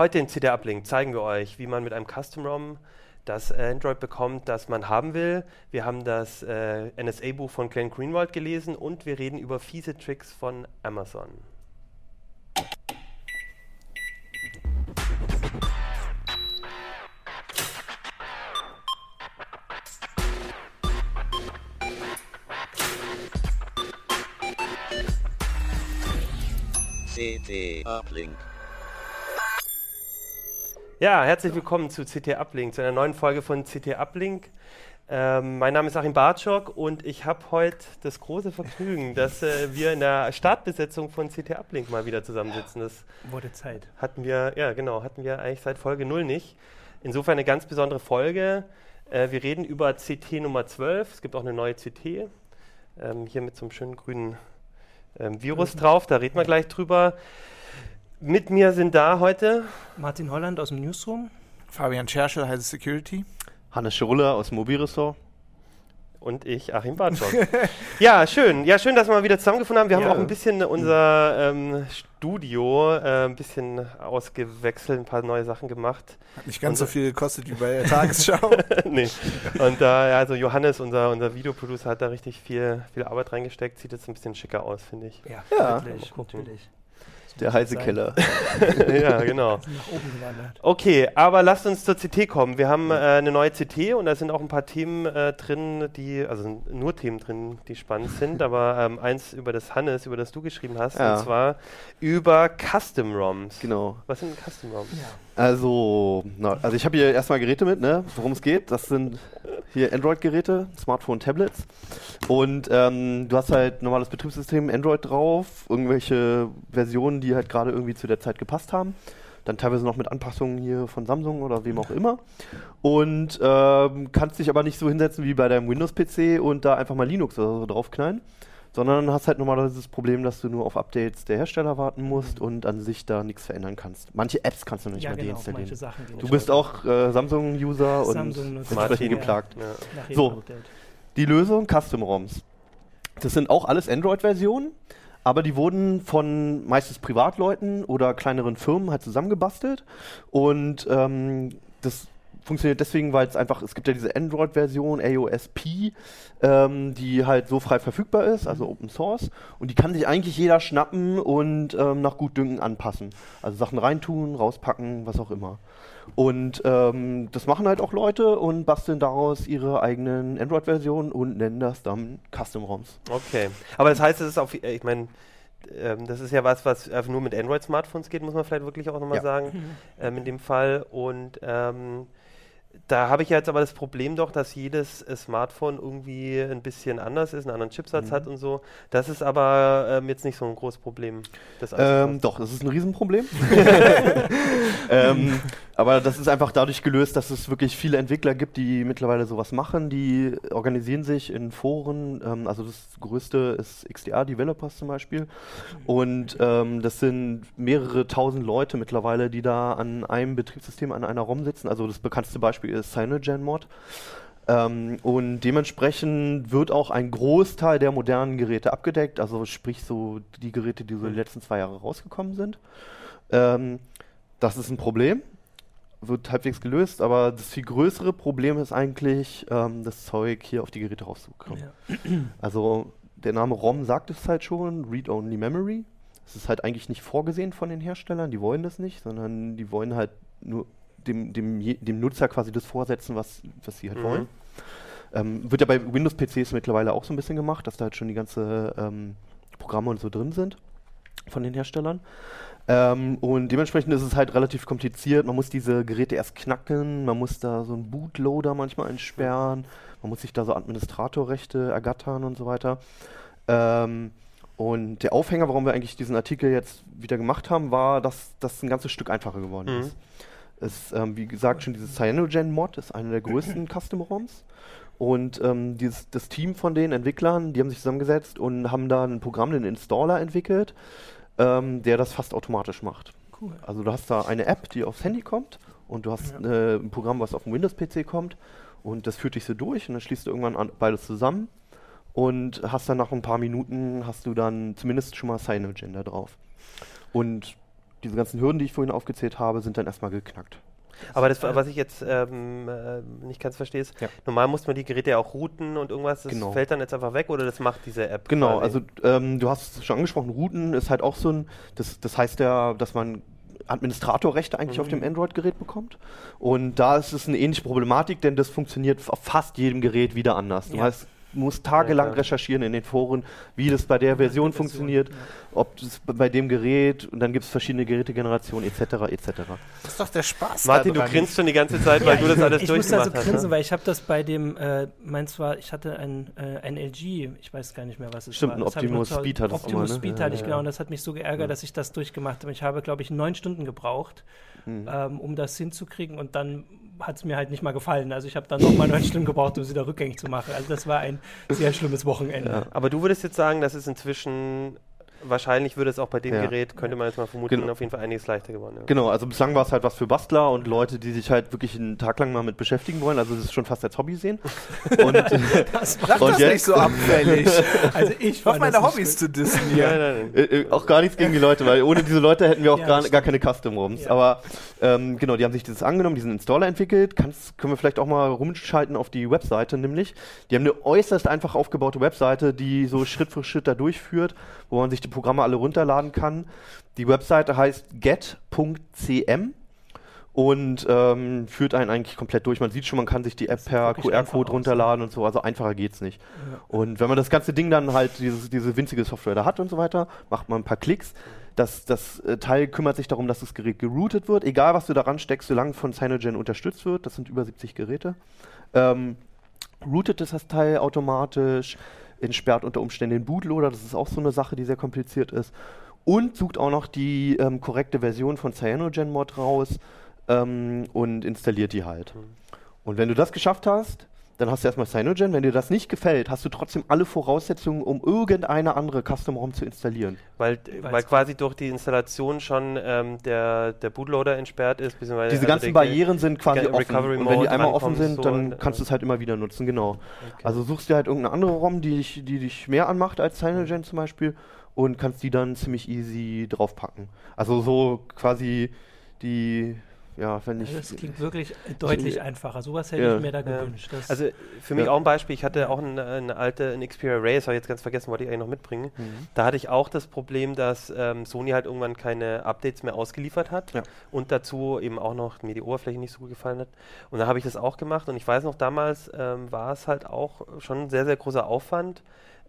Heute in CD Uplink zeigen wir euch, wie man mit einem Custom ROM das Android bekommt, das man haben will. Wir haben das äh, NSA-Buch von Glenn Greenwald gelesen und wir reden über fiese Tricks von Amazon. CT Uplink. Ja, herzlich willkommen zu CT Uplink, zu einer neuen Folge von CT Uplink. Ähm, mein Name ist Achim Bartschok und ich habe heute das große Vergnügen, dass äh, wir in der Startbesetzung von CT Uplink mal wieder zusammensitzen. Das Wurde Zeit. hatten wir, ja genau, hatten wir eigentlich seit Folge 0 nicht. Insofern eine ganz besondere Folge. Äh, wir reden über CT Nummer 12. Es gibt auch eine neue CT. Ähm, hier mit so einem schönen grünen ähm, Virus drauf, da reden wir gleich drüber. Mit mir sind da heute Martin Holland aus dem Newsroom. Fabian Scherschel, Heise Security. Hannes Schirulla aus dem Mobilressort. und ich, Achim Bartschok. ja, schön. Ja, schön, dass wir mal wieder zusammengefunden haben. Wir Ja. haben auch ein bisschen unser ähm, Studio äh, ein bisschen ausgewechselt, ein paar neue Sachen gemacht. Hat nicht ganz so viel gekostet wie bei der Tagesschau. nee. Und da, ja, also Johannes, unser, unser Videoproducer, hat da richtig viel, viel Arbeit reingesteckt. Sieht jetzt ein bisschen schicker aus, finde ich. Ja, Ja. gucken. natürlich. Der heiße Keller. ja, genau. Okay, aber lasst uns zur CT kommen. Wir haben äh, eine neue CT und da sind auch ein paar Themen äh, drin, die, also nur Themen drin, die spannend sind, aber ähm, eins über das Hannes, über das du geschrieben hast, Ja. und zwar über Custom ROMs. Genau. Was sind Custom ROMs? Ja. Also, na, also ich habe hier erstmal Geräte mit, ne? Worum es geht. Das sind hier Android-Geräte, Smartphone, Tablets. Und ähm, du hast halt normales Betriebssystem, Android drauf, irgendwelche Versionen, die halt gerade irgendwie zu der Zeit gepasst haben. Dann teilweise noch mit Anpassungen hier von Samsung oder wem auch immer. Und ähm, kannst dich aber nicht so hinsetzen wie bei deinem Windows-PC und da einfach mal Linux oder so draufknallen. Sondern hast halt normalerweise das Problem, dass du nur auf Updates der Hersteller warten musst und an sich da nichts verändern kannst. Manche Apps kannst du nicht ja, mal genau, deinstallieren. Sachen. Du bist auch äh, Samsung-User und Samsung nutzt entsprechend geplagt. Ja. So. Update. Die Lösung Custom ROMs. Das sind auch alles Android-Versionen, aber die wurden von meistens Privatleuten oder kleineren Firmen halt zusammengebastelt. Und ähm, das funktioniert deswegen, weil es einfach, es gibt ja diese Android-Version, AOSP, ähm, die halt so frei verfügbar ist, also Open Source. Und die kann sich eigentlich jeder schnappen und ähm, nach Gutdünken anpassen. Also Sachen reintun, rauspacken, was auch immer. Und ähm, das machen halt auch Leute und basteln daraus ihre eigenen Android-Versionen und nennen das dann Custom-ROMs. Okay. Aber das heißt, es ist auf, äh, ich meine, ähm, das ist ja was, was einfach nur mit Android-Smartphones geht, muss man vielleicht wirklich auch nochmal Ja. sagen, ähm, in dem Fall. Und ähm, da habe ich jetzt aber das Problem doch, dass jedes äh, Smartphone irgendwie ein bisschen anders ist, einen anderen Chipsatz Mhm. hat und so. Das ist aber ähm, jetzt nicht so ein großes Problem. Das Ähm, doch, das ist ein Riesenproblem. ähm, aber das ist einfach dadurch gelöst, dass es wirklich viele Entwickler gibt, die mittlerweile sowas machen. Die organisieren sich in Foren. Ähm, also das größte ist XDR Developers zum Beispiel. Und ähm, das sind mehrere tausend Leute mittlerweile, die da an einem Betriebssystem, an einer ROM sitzen. Also das bekannteste Beispiel ist CyanogenMod. Ähm, und dementsprechend wird auch ein Großteil der modernen Geräte abgedeckt, also sprich so die Geräte, die so die letzten zwei Jahre rausgekommen sind. Ähm, das ist ein Problem, wird halbwegs gelöst, aber das viel größere Problem ist eigentlich, ähm, das Zeug hier auf die Geräte rauszubekommen. Ja. Also der Name ROM sagt es halt schon, Read-Only Memory. Das ist halt eigentlich nicht vorgesehen von den Herstellern, die wollen das nicht, sondern die wollen halt nur dem, dem, dem Nutzer quasi das vorsetzen, was, was sie halt Mhm. wollen. Ähm, wird ja bei Windows-PCs mittlerweile auch so ein bisschen gemacht, dass da halt schon die ganze ähm, Programme und so drin sind von den Herstellern. Ähm, und dementsprechend ist es halt relativ kompliziert. Man muss diese Geräte erst knacken, man muss da so einen Bootloader manchmal entsperren, man muss sich da so Administratorrechte ergattern und so weiter. Ähm, und der Aufhänger, warum wir eigentlich diesen Artikel jetzt wieder gemacht haben, war, dass das ein ganzes Stück einfacher geworden Mhm. ist. Es, ähm, wie gesagt, schon dieses Cyanogen-Mod ist eine der größten Custom-ROMs. Und ähm, dieses, das Team von den Entwicklern, die haben sich zusammengesetzt und haben da ein Programm, einen Installer entwickelt, ähm, der das fast automatisch macht. Cool. Also du hast da eine App, die aufs Handy kommt und du hast Ja. äh, ein Programm, was auf dem Windows-PC kommt und das führt dich so durch und dann schließt du irgendwann an, beides zusammen und hast dann nach ein paar Minuten hast du dann zumindest schon mal Cyanogen da drauf. Und diese ganzen Hürden, die ich vorhin aufgezählt habe, sind dann erstmal geknackt. Aber das, was ich jetzt ähm, äh, nicht ganz verstehe, ist, Ja. normal muss man die Geräte ja auch routen und irgendwas, das Genau. fällt dann jetzt einfach weg oder das macht diese App? Genau, also ähm, du hast es schon angesprochen, Routen ist halt auch so ein, das, das heißt ja, dass man Administratorrechte eigentlich auf dem Android-Gerät bekommt. Und da ist es eine ähnliche Problematik, denn das funktioniert auf fast jedem Gerät wieder anders. Du Ja. hast, musst tagelang klar. recherchieren in den Foren, wie das bei der Version Version, funktioniert, ja. ob das bei dem Gerät und dann gibt es verschiedene Gerätegenerationen etc. etc. Das ist doch der Spaß. Martin, du daran. grinst schon die ganze Zeit, weil du das alles ich musste also durchgemacht hast. grinsen, ne? weil ich habe das bei dem, äh, meins war, ich hatte ein, äh, ein LG, ich weiß gar nicht mehr, was es Stimmt, war. Das ich Optimus Speed hattest du Optimus mal, ne? Speed Ja, hatte ich, ja. genau, und das hat mich so geärgert, Ja. dass ich das durchgemacht habe. Ich habe, glaube ich, neun Stunden gebraucht, Mhm. ähm, um das hinzukriegen und dann hat es mir halt nicht mal gefallen. Also ich habe dann nochmal neun Stunden gebraucht, um es wieder rückgängig zu machen. Also das war ein sehr schlimmes Wochenende. Ja. Aber du würdest jetzt sagen, dass es inzwischen, wahrscheinlich würde es auch bei dem Ja. Gerät, könnte man jetzt mal vermuten, Genau. auf jeden Fall einiges leichter geworden. Ja. Genau, also bislang war es halt was für Bastler und Leute, die sich halt wirklich einen Tag lang mal mit beschäftigen wollen, also das ist schon fast als Hobby sehen. Und Das Sag Und das jetzt- nicht so abfällig. also ich hoffe, meine Hobbys zu dissen Nein, hier. nein, nein. Äh, äh, auch gar nichts gegen die Leute, weil ohne diese Leute hätten wir auch Ja, gar, gar keine Custom-ROMs. Ja. Aber ähm, genau, die haben sich dieses angenommen, diesen Installer entwickelt. Kannst, können wir vielleicht auch mal rumschalten auf die Webseite, nämlich. Die haben eine äußerst einfach aufgebaute Webseite, die so Schritt für Schritt da durchführt, wo man sich die Programme alle runterladen kann. Die Webseite heißt get.cm und ähm, führt einen eigentlich komplett durch. Man sieht schon, man kann sich die App per QR-Code runterladen und so. Also einfacher geht's nicht. Ja. Und wenn man das ganze Ding dann halt, dieses, diese winzige Software da hat und so weiter, macht man ein paar Klicks. Das, das äh, Teil kümmert sich darum, dass das Gerät geroutet wird, egal was du daran steckst, solange von Cyanogen unterstützt wird. Das sind über 70 Geräte. Ähm, routet ist das Teil automatisch, entsperrt unter Umständen den Bootloader. Das ist auch so eine Sache, die sehr kompliziert ist. Und sucht auch noch die ähm, korrekte Version von CyanogenMod raus ähm, und installiert die halt. Und wenn du das geschafft hast, dann hast du erstmal Cyanogen. Wenn dir das nicht gefällt, hast du trotzdem alle Voraussetzungen, um irgendeine andere Custom-ROM zu installieren. Weil, weil quasi durch die Installation schon ähm, der, der Bootloader entsperrt ist, beziehungsweise Diese also ganzen Barrieren sind quasi offen. Und wenn die einmal offen sind, so dann und, kannst du äh, es halt immer wieder nutzen, genau. Okay. Also suchst dir halt irgendeine andere ROM, die dich, die dich mehr anmacht als Cyanogen zum Beispiel und kannst die dann ziemlich easy draufpacken. Also so quasi die, ja, wenn ich... Also das klingt wirklich deutlich einfacher. Sowas hätte Ja. ich mir da gewünscht. Das Also für mich Ja. auch ein Beispiel, ich hatte auch eine, eine alte eine Xperia Ray, das habe ich jetzt ganz vergessen, wollte ich eigentlich noch mitbringen. Mhm. Da hatte ich auch das Problem, dass ähm, Sony halt irgendwann keine Updates mehr ausgeliefert hat Ja. und dazu eben auch noch mir die Oberfläche nicht so gut gefallen hat. Und da habe ich das auch gemacht und ich weiß noch, damals ähm, war es halt auch schon ein sehr, sehr großer Aufwand,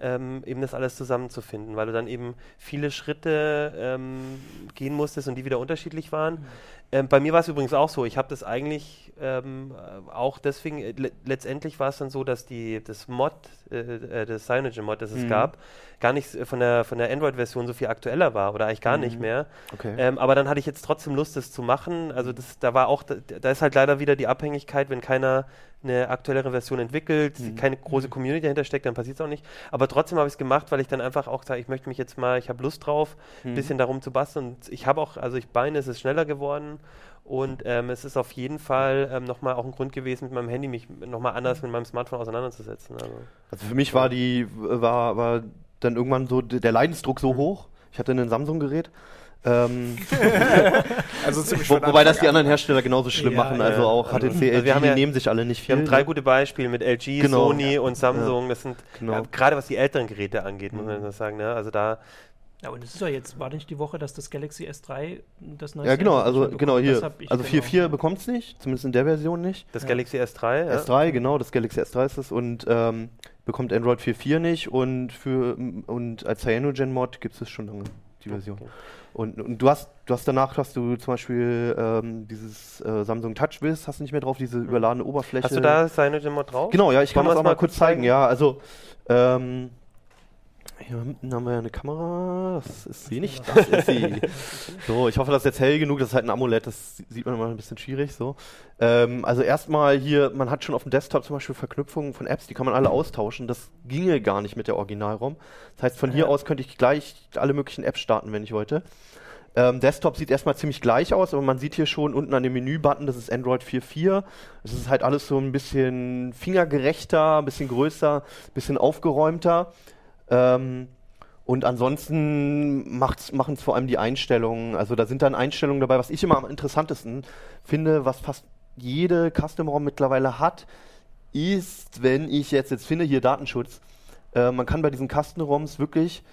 ähm, eben das alles zusammenzufinden, weil du dann eben viele Schritte ähm, gehen musstest und die wieder unterschiedlich waren. Ähm, bei mir war es übrigens auch so. Ich habe das eigentlich ähm, äh, auch deswegen, äh, le letztendlich war es dann so, dass die, das Mod, äh, äh, das Cyanogen-Mod, das es Mhm. gab, gar nicht von der, von der Android-Version so viel aktueller war oder eigentlich gar nicht Mhm. mehr. Okay. Ähm, aber dann hatte ich jetzt trotzdem Lust, das zu machen. Also das, da war auch, da, da ist halt leider wieder die Abhängigkeit, wenn keiner eine aktuellere Version entwickelt, Mhm. keine große Community dahinter steckt, dann passiert es auch nicht. Aber trotzdem habe ich es gemacht, weil ich dann einfach auch sage, ich möchte mich jetzt mal, ich habe Lust drauf, ein Mhm. bisschen darum zu basteln. Und ich habe auch, also ich Beine, es ist schneller geworden. Und ähm, es ist auf jeden Fall ähm, nochmal auch ein Grund gewesen, mit meinem Handy mich nochmal anders mit meinem Smartphone auseinanderzusetzen. Also. Also für mich war die, war, war dann irgendwann so der Leidensdruck so hoch. Ich hatte ein Samsung-Gerät. Ähm, Also ziemlich wo, wobei das die an. anderen Hersteller genauso schlimm Ja, machen. ja. Also auch Also HTC, wir LG, haben die ja- nehmen sich alle nicht Wir viel. haben drei gute Beispiele mit LG, Genau. Sony und Samsung. Das sind Genau. ja, gerade was die älteren Geräte angeht, muss man Mhm. das sagen. Ne? Also da ja, und es ist ja jetzt, war nicht die Woche, dass das Galaxy S3 das neue Ja, genau, also genau hier. Also genau. 4.4 bekommt es nicht, zumindest in der Version nicht. das Ja. Galaxy S3, ja. S3, genau, das Galaxy S3 ist es und ähm, bekommt Android 4.4 nicht und für und als Cyanogen-Mod gibt es schon lange, die Version. Okay. Und, und du hast, du hast danach hast du zum Beispiel ähm, dieses äh, Samsung TouchWiz, hast du nicht mehr drauf, diese überladene Oberfläche. Hast du da Cyanogen-Mod drauf? Genau, ja, ich kann Wollen das auch mal kurz zeigen. zeigen? Ja, also ähm, hier hinten haben wir ja eine Kamera. Das ist sie nicht. Das ist sie. So, ich hoffe, das ist jetzt hell genug. Das ist halt ein Amulett. Das sieht man immer ein bisschen schwierig. So. Ähm, also erstmal hier, man hat schon auf dem Desktop zum Beispiel Verknüpfungen von Apps, die kann man alle austauschen. Das ginge gar nicht mit der Original-ROM. Das heißt, von hier aus könnte ich gleich alle möglichen Apps starten, wenn ich wollte. Ähm, Desktop sieht erstmal ziemlich gleich aus, aber man sieht hier schon unten an dem Menü-Button, das ist Android 4.4. Es ist halt alles so ein bisschen fingergerechter, ein bisschen größer, ein bisschen aufgeräumter. Ähm, Und ansonsten machen es vor allem die Einstellungen. Also da sind dann Einstellungen dabei, was ich immer am interessantesten finde, was fast jede Custom-ROM mittlerweile hat, ist, wenn ich jetzt, jetzt finde, hier Datenschutz. Äh, man kann bei diesen Custom-ROMs wirklich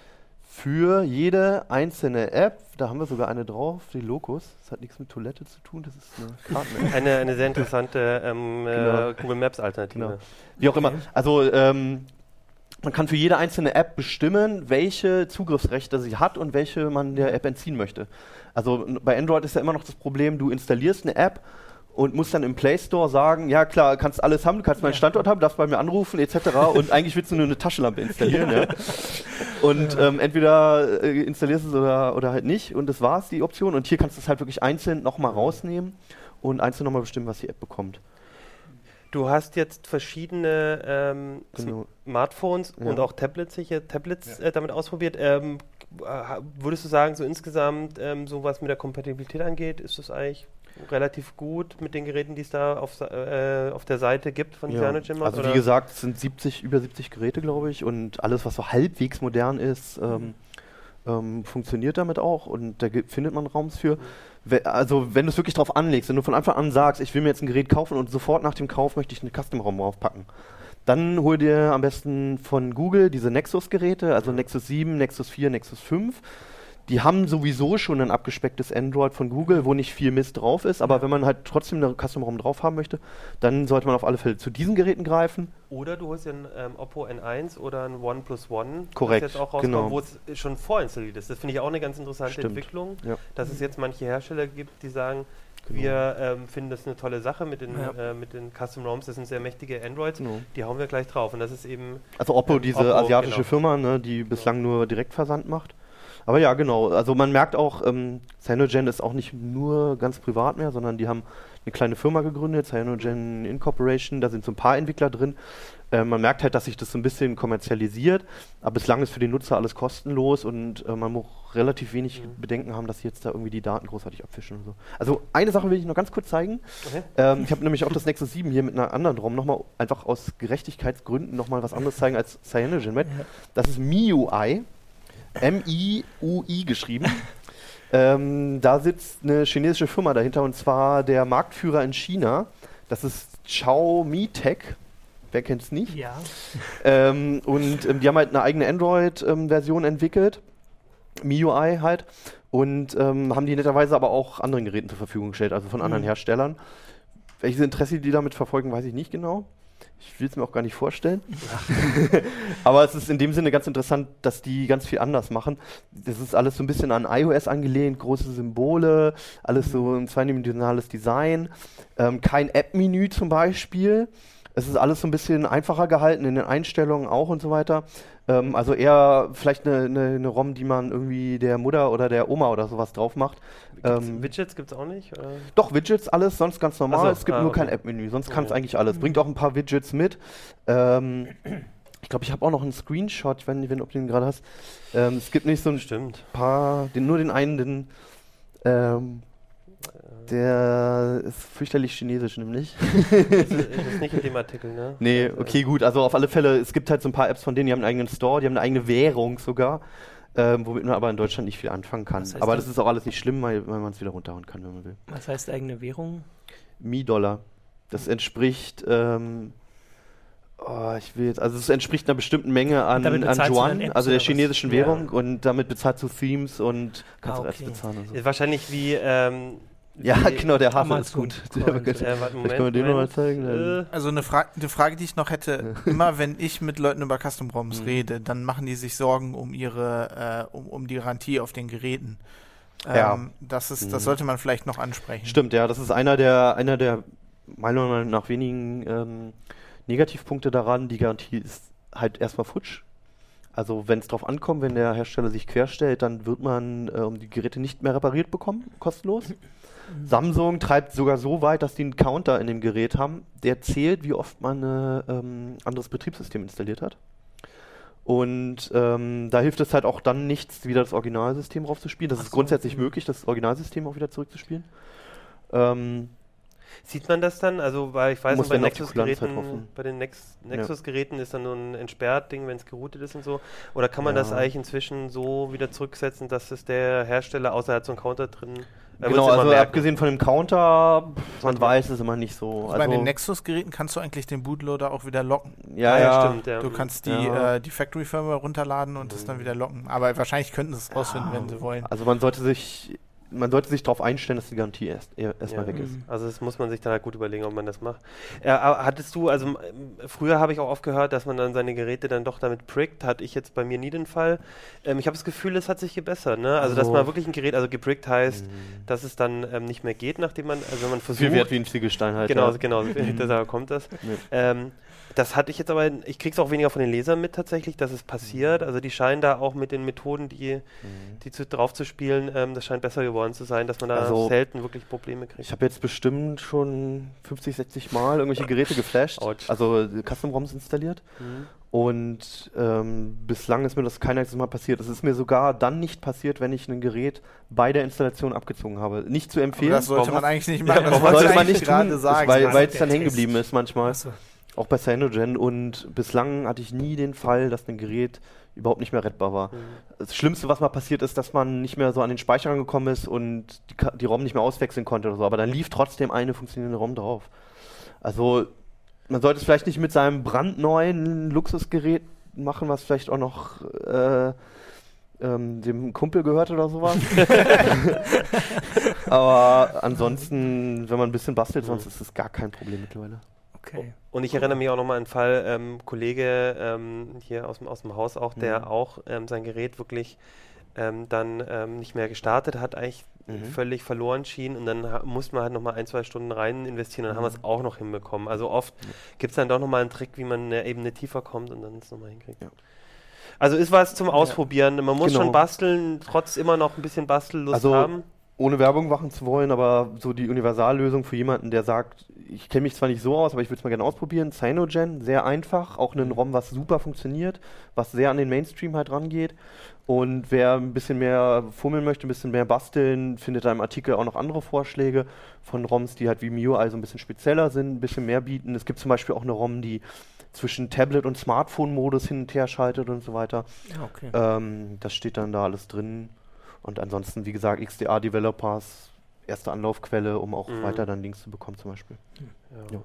für jede einzelne App, da haben wir sogar eine drauf, die Locus, das hat nichts mit Toilette zu tun, das ist eine Karten eine, eine sehr interessante ähm, äh, genau. äh, Google Maps Alternative. Genau. Wie auch immer. Also ähm, man kann für jede einzelne App bestimmen, welche Zugriffsrechte sie hat und welche man der App entziehen möchte. Also bei Android ist ja immer noch das Problem, du installierst eine App und musst dann im Play Store sagen, ja klar, kannst alles haben, du kannst meinen Standort haben, darfst bei mir anrufen etc. und eigentlich willst du nur eine Taschenlampe installieren. ja. Und ähm, entweder äh, installierst du es oder, oder halt nicht und das war's, die Option. Und hier kannst du es halt wirklich einzeln nochmal rausnehmen und einzeln nochmal bestimmen, was die App bekommt. Du hast jetzt verschiedene ähm, genau. Smartphones ja. und auch Tablets, sicher, Tablets ja. äh, damit ausprobiert. Ähm, würdest du sagen, so insgesamt, ähm, so was mit der Kompatibilität angeht, ist das eigentlich relativ gut mit den Geräten, die es da auf, äh, auf der Seite gibt von ja. CyanogenMod? Also oder? wie gesagt, es sind 70, über 70 Geräte, glaube ich, und alles, was so halbwegs modern ist, ähm, ähm, funktioniert damit auch und da findet man Raums für. Mhm also wenn du es wirklich drauf anlegst, wenn du von Anfang an sagst, ich will mir jetzt ein Gerät kaufen und sofort nach dem Kauf möchte ich einen Custom-ROM draufpacken, dann hol dir am besten von Google diese Nexus-Geräte, also Nexus 7, Nexus 4, Nexus 5 die haben sowieso schon ein abgespecktes Android von Google, wo nicht viel Mist drauf ist, aber wenn man halt trotzdem eine Custom ROM drauf haben möchte, dann sollte man auf alle Fälle zu diesen Geräten greifen. Oder du holst ja ein ähm, Oppo N1 oder ein OnePlus One, Korrekt, das jetzt auch rauskommt, genau. wo es schon vorinstalliert ist. Das finde ich auch eine ganz interessante Stimmt. Entwicklung, ja. dass es jetzt manche Hersteller gibt, die sagen, Genau. Wir ähm, finden das eine tolle Sache mit den, ja. äh, mit den Custom ROMs. Das sind sehr mächtige Androids. Genau. Die hauen wir gleich drauf. Und das ist eben. Also Oppo, ähm, diese Oppo, asiatische genau. Firma, ne, die bislang genau. nur Direktversand macht. Aber ja, genau. Also man merkt auch, ähm, Cyanogen ist auch nicht nur ganz privat mehr, sondern die haben eine kleine Firma gegründet, Cyanogen Incorporation. Da sind so ein paar Entwickler drin. Äh, man merkt halt, dass sich das so ein bisschen kommerzialisiert, aber bislang ist für den Nutzer alles kostenlos und äh, man muss relativ wenig mhm. Bedenken haben, dass sie jetzt da irgendwie die Daten großartig abfischen und so. Also eine Sache will ich noch ganz kurz zeigen. Okay. Ähm, ich habe nämlich auch das Nexus 7 hier mit einer anderen ROM nochmal einfach aus Gerechtigkeitsgründen nochmal was anderes zeigen als Cyanogen. Das ist MIUI. M-I-U-I geschrieben. ähm, da sitzt eine chinesische Firma dahinter und zwar der Marktführer in China. Das ist Xiaomi Tech. Wer kennt es nicht? Ja. Ähm, und ähm, die haben halt eine eigene Android-Version entwickelt. MIUI halt. Und ähm, haben die netterweise aber auch anderen Geräten zur Verfügung gestellt, also von mhm. anderen Herstellern. Welches Interesse die damit verfolgen, weiß ich nicht genau. Ich will es mir auch gar nicht vorstellen. Aber es ist in dem Sinne ganz interessant, dass die ganz viel anders machen. Das ist alles so ein bisschen an iOS angelehnt, große Symbole, alles so ein zweidimensionales Design. Ähm, kein App-Menü zum Beispiel. Es ist alles so ein bisschen einfacher gehalten, in den Einstellungen auch und so weiter. Ähm, also eher vielleicht eine, eine, eine, ROM, die man irgendwie der Mutter oder der Oma oder sowas drauf macht. Ähm, Widgets gibt es auch nicht? Oder? Doch, Widgets, alles, sonst ganz normal. So, es gibt ah, nur okay. kein App-Menü, sonst kann es eigentlich alles. Bringt auch ein paar Widgets mit. Ähm, ich glaube, ich habe auch noch einen Screenshot, wenn, wenn ob du den gerade hast. Ähm, es gibt nicht so ein Stimmt. paar, den, nur den einen, den ähm, der ist fürchterlich chinesisch, nämlich. das, ist, nicht in dem Artikel, ne? Nee, okay, gut. Also auf alle Fälle, es gibt halt so ein paar Apps von denen, die haben einen eigenen Store, die haben eine eigene Währung sogar, ähm, womit man aber in Deutschland nicht viel anfangen kann. Das heißt aber das, ist auch alles nicht schlimm, weil, weil man es wieder runterhauen kann, wenn man will. Was heißt eigene Währung? Mi-Dollar. Das entspricht, ähm, oh, ich will jetzt, also es entspricht einer bestimmten Menge an, an Yuan, also der chinesischen Währung, ja. und damit bezahlt du Themes und kannst ah, okay. Apps bezahlen und so. Wahrscheinlich wie, ähm, ja, genau, der Hafen ist gut. Der, äh, Moment, können wir den nochmal zeigen? Äh. Also eine, Fra eine, Frage, die ich noch hätte, immer wenn ich mit Leuten über Custom ROMs mhm. rede, dann machen die sich Sorgen um ihre, äh, um, um die Garantie auf den Geräten. Ähm, ja. Das, ist, das mhm. sollte man vielleicht noch ansprechen. Stimmt, ja, das ist einer der, einer der meiner Meinung nach wenigen ähm, Negativpunkte daran. Die Garantie ist halt erstmal futsch. Also wenn es drauf ankommt, wenn der Hersteller sich querstellt, dann wird man ähm, die Geräte nicht mehr repariert bekommen, kostenlos. Samsung treibt sogar so weit, dass die einen Counter in dem Gerät haben, der zählt, wie oft man ein ähm, anderes Betriebssystem installiert hat. Und ähm, da hilft es halt auch dann nichts, wieder das Originalsystem raufzuspielen. Das Ach ist so, grundsätzlich okay. möglich, das Originalsystem auch wieder zurückzuspielen. Ähm, Sieht man das dann? Also, weil ich weiß, Muss bei halt Nexus-Geräten, hoffen. bei den Nex Nexus-Geräten ist dann so ein Entsperrt-Ding, wenn es geroutet ist und so. Oder kann man das Ja. eigentlich inzwischen so wieder zurücksetzen, dass es der Hersteller, außer er hat so einen Counter drin, Genau, also merken. abgesehen von dem Counter, man weiß es immer nicht so. Also bei den Nexus-Geräten kannst du eigentlich den Bootloader auch wieder locken. ja, Ah, ja, stimmt, ja. Du kannst die, Ja. äh, die Factory-Firmware runterladen und das dann wieder locken. Aber wahrscheinlich könnten sie es rausfinden, wenn sie wollen. Also man sollte sich, man sollte sich darauf einstellen, dass die Garantie erst erstmal Ja. weg ist. Mhm. Also das muss man sich dann halt gut überlegen, ob man das macht. Äh, aber hattest du, also m- früher habe ich auch oft gehört, dass man dann seine Geräte dann doch damit prickt. Hatte ich jetzt bei mir nie den Fall. Ähm, ich habe das Gefühl, es hat sich gebessert. Ne? Also, dass Also- man wirklich ein Gerät, also geprickt heißt, Mhm. dass es dann ähm, nicht mehr geht, nachdem man, also wenn man versucht. Viel wert wie ein Ziegelstein halt. Genau, ja. genau, daher kommt das. Ja. Ähm, das hatte ich jetzt aber, ich krieg's auch weniger von den Lesern mit tatsächlich, dass es passiert. Also die scheinen da auch mit den Methoden, die, Mhm. die zu, drauf zu spielen, ähm, das scheint besser geworden zu sein, dass man da Also, selten wirklich Probleme kriegt. Ich habe jetzt bestimmt schon 50, 60 Mal irgendwelche Geräte geflasht, Autsch. also äh, Custom-ROMs installiert. Mhm. Und ähm, bislang ist mir das kein einziges Mal passiert. Es ist mir sogar dann nicht passiert, wenn ich ein Gerät bei der Installation abgezogen habe. Nicht zu Aber empfehlen. das sollte man eigentlich nicht Ja, machen. warum das sollte man ich nicht gerade tun, sagen. weil es dann hängen geblieben ist manchmal. Achso. Auch bei Cyanogen. Und bislang hatte ich nie den Fall, dass ein Gerät überhaupt nicht mehr rettbar war. Mhm. Das Schlimmste, was mal passiert ist, dass man nicht mehr so an den Speicher angekommen ist und die, die ROM nicht mehr auswechseln konnte oder so. Aber dann lief trotzdem eine funktionierende ROM drauf. Also man sollte es vielleicht nicht mit seinem brandneuen Luxusgerät machen, was vielleicht auch noch äh, ähm, dem Kumpel gehört oder sowas. Aber ansonsten, wenn man ein bisschen bastelt, sonst ist es gar kein Problem mittlerweile. Okay. Und ich erinnere mich auch nochmal an einen Fall, ähm, Kollege ähm, hier aus dem, aus dem Haus auch, der Mhm. auch ähm, sein Gerät wirklich ähm, dann ähm, nicht mehr gestartet hat, eigentlich Mhm. völlig verloren schien und dann musste man halt nochmal ein, zwei Stunden rein investieren und dann haben wir es auch noch hinbekommen. Also oft gibt es dann doch nochmal einen Trick, wie man eine Ebene tiefer kommt und dann es nochmal hinkriegt. Ja. Also ist was zum Ausprobieren. Man muss Genau. schon basteln, trotz immer noch ein bisschen Bastellust Also, haben. Ohne Werbung machen zu wollen, aber so die Universallösung für jemanden, der sagt, ich kenne mich zwar nicht so aus, aber ich würde es mal gerne ausprobieren. Cyanogen, sehr einfach, auch ein ROM, was super funktioniert, was sehr an den Mainstream halt rangeht. Und wer ein bisschen mehr fummeln möchte, ein bisschen mehr basteln, findet da im Artikel auch noch andere Vorschläge von ROMs, die halt wie MIUI so ein bisschen spezieller sind, ein bisschen mehr bieten. Es gibt zum Beispiel auch eine ROM, die zwischen Tablet- und Smartphone-Modus hin und her schaltet und so weiter. Ja, okay. Ähm, das steht dann da alles drin. Und ansonsten, wie gesagt, XDA-Developers, erste Anlaufquelle, um auch Mhm. weiter dann Links zu bekommen zum Beispiel. Ja. Ja.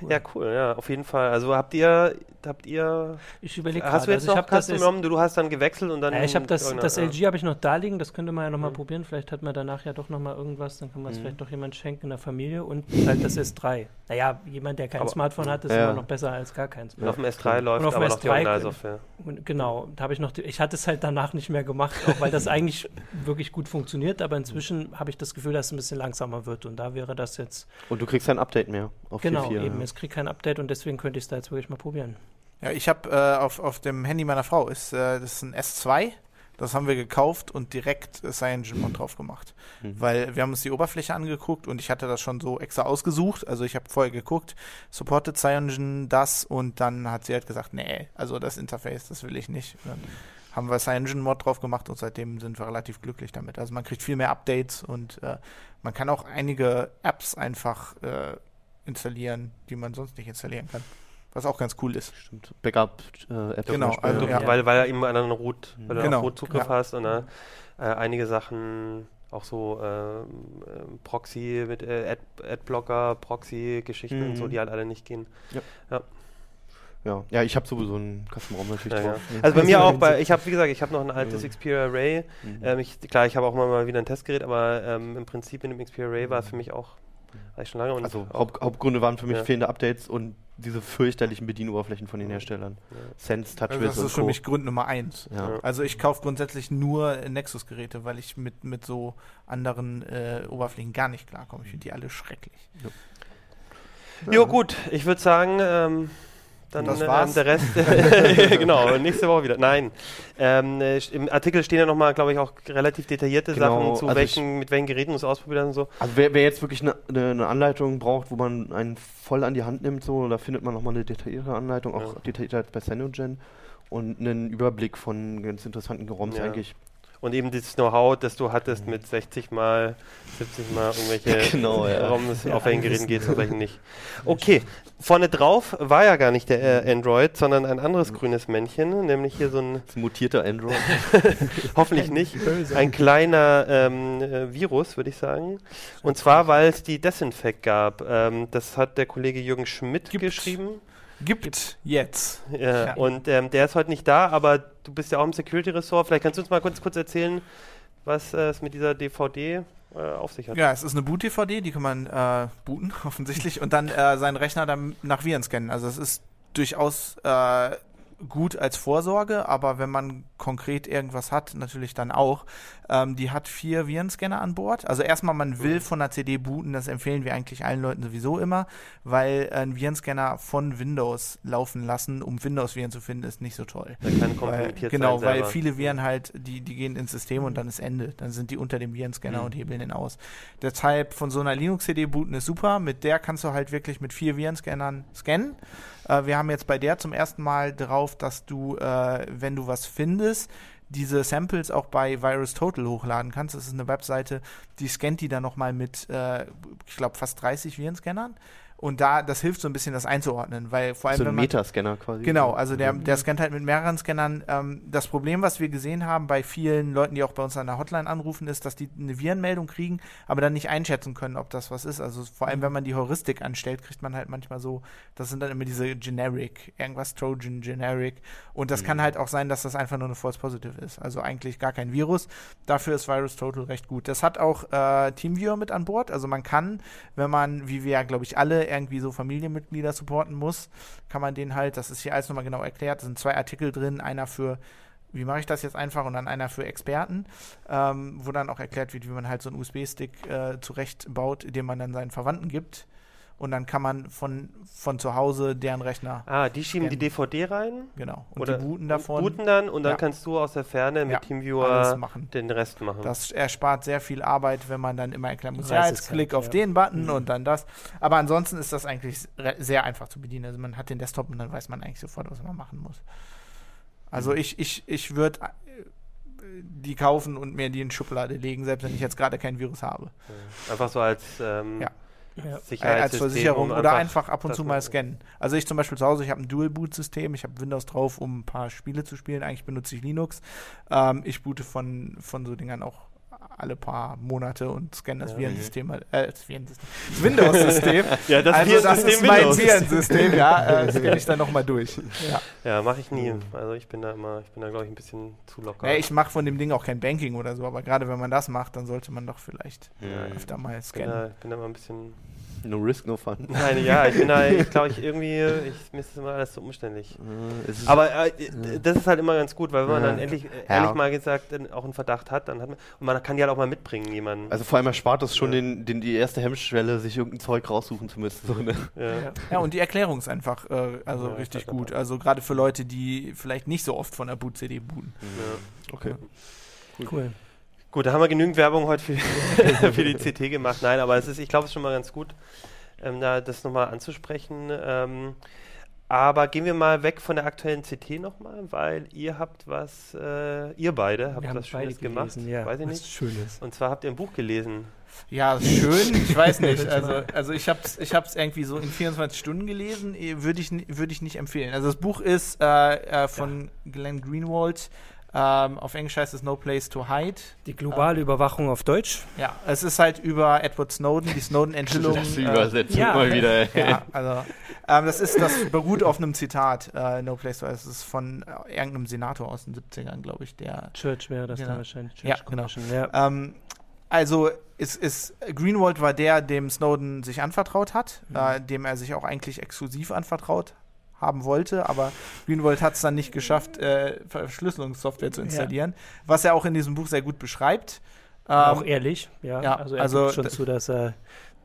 Cool. ja, cool, ja, auf jeden Fall. Also habt ihr, habt ihr Ich überlege Hast du gerade. jetzt Also ich noch habe das ROM? Du hast dann gewechselt und dann. ja, ich habe das, das ja. LG habe ich noch da liegen, das könnte man ja nochmal Mhm. probieren. Vielleicht hat man danach ja doch nochmal irgendwas, dann kann man es Mhm. vielleicht doch jemand schenken in der Familie und halt das S3. Naja, jemand, der kein Aber- Smartphone hat, ist Ja. immer noch besser als gar keins. Und auf dem S3 läuft Und auf dem aber noch die S3 Originalsoftware. Und genau, da habe ich noch, die, ich hatte es halt danach nicht mehr gemacht, auch weil das eigentlich wirklich gut funktioniert, aber inzwischen habe ich das Gefühl, dass es ein bisschen langsamer wird und da wäre das jetzt, Und du kriegst ein Update mehr auf genau, 4.4. eben, ja. Es kriegt kein Update und deswegen könnte ich es da jetzt wirklich mal probieren. Ja, ich habe äh, auf, auf dem Handy meiner Frau ist äh, das ist ein S2. Das haben wir gekauft und direkt äh, CyanogenMod drauf gemacht. Mhm. Weil wir haben uns die Oberfläche angeguckt und ich hatte das schon so extra ausgesucht. Also ich habe vorher geguckt, supportet Cyanogen das und dann hat sie halt gesagt, nee, also das Interface, das will ich nicht. Und dann haben wir CyanogenMod drauf gemacht und seitdem sind wir relativ glücklich damit. Also man kriegt viel mehr Updates und äh, man kann auch einige Apps einfach äh, installieren, die man sonst nicht installieren kann. Was auch ganz cool ist. Stimmt. Backup-App. Genau, also, Du, ja. Weil, weil er eben an einen Root, weil du Genau, auf Root Zugriff ja. hast und äh, äh, einige Sachen auch so ähm, Proxy mit äh, Ad, Adblocker, Proxy-Geschichten und so, Mhm. die halt alle nicht gehen. ja. ja, ich habe sowieso einen Custom-ROM natürlich Ja, ja. drauf. Also bei mir auch, bei, ich habe wie gesagt, ich habe noch ein altes Ja. Xperia Array. Mhm. Ähm, ich, klar, ich habe auch mal, mal wieder ein Testgerät, aber ähm, im Prinzip in dem Xperia Array war es für mich auch eigentlich schon lange. Und also Haupt, Hauptgründe waren für mich Ja. fehlende Updates und diese fürchterlichen Bedienoberflächen von den Herstellern. Ja. Sense, Also TouchWiz das und ist für Co. mich Grund Nummer eins. Ja. Also ich kaufe grundsätzlich nur Nexus-Geräte, weil ich mit, mit so anderen äh, Oberflächen gar nicht klarkomme. Ich finde die alle schrecklich. Jo, gut, ich würde sagen, ähm, dann Das ähm, war's. der Rest, genau, nächste Woche wieder. Nein, ähm, äh, im Artikel stehen ja nochmal, glaube ich, auch relativ detaillierte Genau, Sachen, zu also welchen, mit welchen Geräten du es ausprobiert hast und so. Also wer, wer jetzt wirklich eine ne, ne Anleitung braucht, wo man einen voll an die Hand nimmt, so, da findet man nochmal eine detaillierte Anleitung, auch Ja. detailliert bei Cyanogen und einen Überblick von ganz interessanten ROMs Ja. eigentlich. Und eben dieses Know-how, das du hattest mit 60 mal, 70 mal irgendwelche Genau, ja. warum es Ja, auf welchen Geräten wissen. geht, auf welchen nicht. Okay, vorne drauf war ja gar nicht der äh, Android, sondern ein anderes grünes Männchen, nämlich hier so ein, Das mutierte Android. hoffentlich nicht, ein kleiner ähm, äh, Virus, würde ich sagen. Und zwar, weil es die Desinfect gab. Ähm, das hat der Kollege Jürgen Schmidt Gibt. geschrieben. Gibt jetzt. Ja, Ja. Und ähm, der ist heute nicht da, aber du bist ja auch im Security-Ressort. Vielleicht kannst du uns mal kurz, kurz erzählen, was äh, es mit dieser DVD äh, auf sich hat. Ja, es ist eine Boot-DVD, die kann man äh, booten, offensichtlich, und dann äh, seinen Rechner dann nach Viren scannen. Also es ist durchaus äh, gut als Vorsorge, aber wenn man konkret irgendwas hat, natürlich dann auch. Ähm, die hat vier Virenscanner an Bord. Also erstmal, man will von der CD booten, das empfehlen wir eigentlich allen Leuten sowieso immer, weil ein Virenscanner von Windows laufen lassen, um Windows-Viren zu finden, ist nicht so toll. Der kann Weil, genau, weil viele Viren halt, die, die gehen ins System und dann ist Ende. Dann sind die unter dem Virenscanner Mhm. und hebeln den aus. Deshalb von so einer Linux-CD booten ist super. Mit der kannst du halt wirklich mit vier Virenscannern scannen. Äh, wir haben jetzt bei der zum ersten Mal drauf, dass du, äh, wenn du was findest, diese Samples auch bei Virus Total hochladen kannst. Das ist eine Webseite, die scannt die dann nochmal mit, äh, ich glaube, fast 30 Virenscannern. Und da, das hilft so ein bisschen, das einzuordnen, weil vor allem, so ein Metascanner quasi. Genau, also der, Mhm. der scannt halt mit mehreren Scannern. Ähm, das Problem, was wir gesehen haben bei vielen Leuten, die auch bei uns an der Hotline anrufen, ist, dass die eine Virenmeldung kriegen, aber dann nicht einschätzen können, ob das was ist. Also vor allem, wenn man die Heuristik anstellt, kriegt man halt manchmal so, das sind dann immer diese Generic, irgendwas Trojan Generic. Und das kann halt auch sein, dass das einfach nur eine False Positive ist. Also eigentlich gar kein Virus. Dafür ist Virus Total recht gut. Das hat auch äh, TeamViewer mit an Bord. Also man kann, wenn man, wie wir ja, glaube ich, alle irgendwie so Familienmitglieder supporten muss, kann man den halt, das ist hier alles nochmal genau erklärt, es sind zwei Artikel drin, einer für, wie mache ich das jetzt einfach, und dann einer für Experten, ähm, wo dann auch erklärt wird, wie man halt so einen USB-Stick äh, zurechtbaut, den man dann seinen Verwandten gibt. Und dann kann man von, von zu Hause deren Rechner, Ah, die schieben die Scannen. DVD rein genau, und oder die booten davon. booten dann und dann Ja. kannst du aus der Ferne mit Ja, alles TeamViewer machen. den Rest machen. Das erspart sehr viel Arbeit, wenn man dann immer erklären muss, ja, jetzt klick auf ja. den Button Mhm. und dann das. Aber ansonsten ist das eigentlich sehr einfach zu bedienen. Also man hat den Desktop und dann weiß man eigentlich sofort, was man machen muss. Also Mhm. ich, ich, ich würde die kaufen und mir die in die Schublade legen, selbst wenn ich jetzt gerade kein Virus habe. Einfach so als ähm, Ja. Ja. Als. Versicherung oder einfach ab und zu mal- mal scannen. Also ich zum Beispiel zu Hause, ich habe ein Dual-Boot-System, ich habe Windows drauf, um ein paar Spiele zu spielen. Eigentlich benutze ich Linux. Ähm, ich boote von, von so Dingern auch alle paar Monate und scanne das Ja. Virensystem, äh, das Virensystem, das Windows-System. Ja, das also das ist mein. Virensystem, ja, äh, das scanne ich dann nochmal durch. Ja. Ja, mache ich nie. Also ich bin da immer, ich bin da glaube ich ein bisschen zu locker. Ja, ich mache von dem Ding auch kein Banking oder so, aber gerade wenn man das macht, dann sollte man doch vielleicht Ja. öfter mal bin scannen. ich bin da immer ein bisschen. No risk, no fun. Nein, ja, ich bin da, ich glaube ich irgendwie, ich, mir ist das immer alles so umständlich. Äh, Aber äh, das ist halt immer ganz gut, weil wenn man Ja. dann endlich, äh, Ja. ehrlich mal gesagt dann auch einen Verdacht hat, dann hat man, und man kann die halt auch mal mitbringen, jemanden. also vor allem erspart es schon Ja. den, den, die erste Hemmschwelle, sich irgendein Zeug raussuchen zu müssen. So, ne? ja. Und die Erklärung ist einfach äh, also Ja, richtig das gut. Also gerade für Leute, die vielleicht nicht so oft von der Boot-CD booten. Ja. Okay. Cool. Gut, da haben wir genügend Werbung heute für, für die CT gemacht. Nein, aber es ist, ich glaube, es ist schon mal ganz gut, ähm, da das nochmal anzusprechen. Ähm, aber gehen wir mal weg von der aktuellen CT nochmal, weil ihr habt was, äh, ihr beide habt Wir haben was Schönes beide gemacht. gelesen, ja. Weiß ich was nicht. Schönes. Und zwar habt ihr ein Buch gelesen. Ja, schön. Ich weiß nicht. Also, also ich habe es ich hab's irgendwie so in 24 Stunden gelesen. Eh, Würde ich, würd ich nicht empfehlen. Also das Buch ist äh, äh, von Glenn Greenwald. Ähm, auf Englisch heißt es No Place to Hide. Die globale Überwachung auf Deutsch. Ja, es ist halt über Edward Snowden, die Snowden-Enthüllung. Das äh, Übersetzung ja. mal wieder. ey. ja, also ähm, das ist, das beruht auf einem Zitat, äh, No Place to Hide. Es ist von äh, irgendeinem Senator aus den 70ern, glaube ich, der Church wäre das Genau. dann wahrscheinlich. Church Ja, genau. Commission, Ja. Ähm, also ist, ist Greenwald war der, dem Snowden sich anvertraut hat, Mhm. äh, dem er sich auch eigentlich exklusiv anvertraut haben wollte, aber Greenwald hat es dann nicht geschafft, äh, Verschlüsselungssoftware zu installieren, was er auch in diesem Buch sehr gut beschreibt. auch Ähm, ehrlich, ja. ja, also er also gibt schon zu, dass er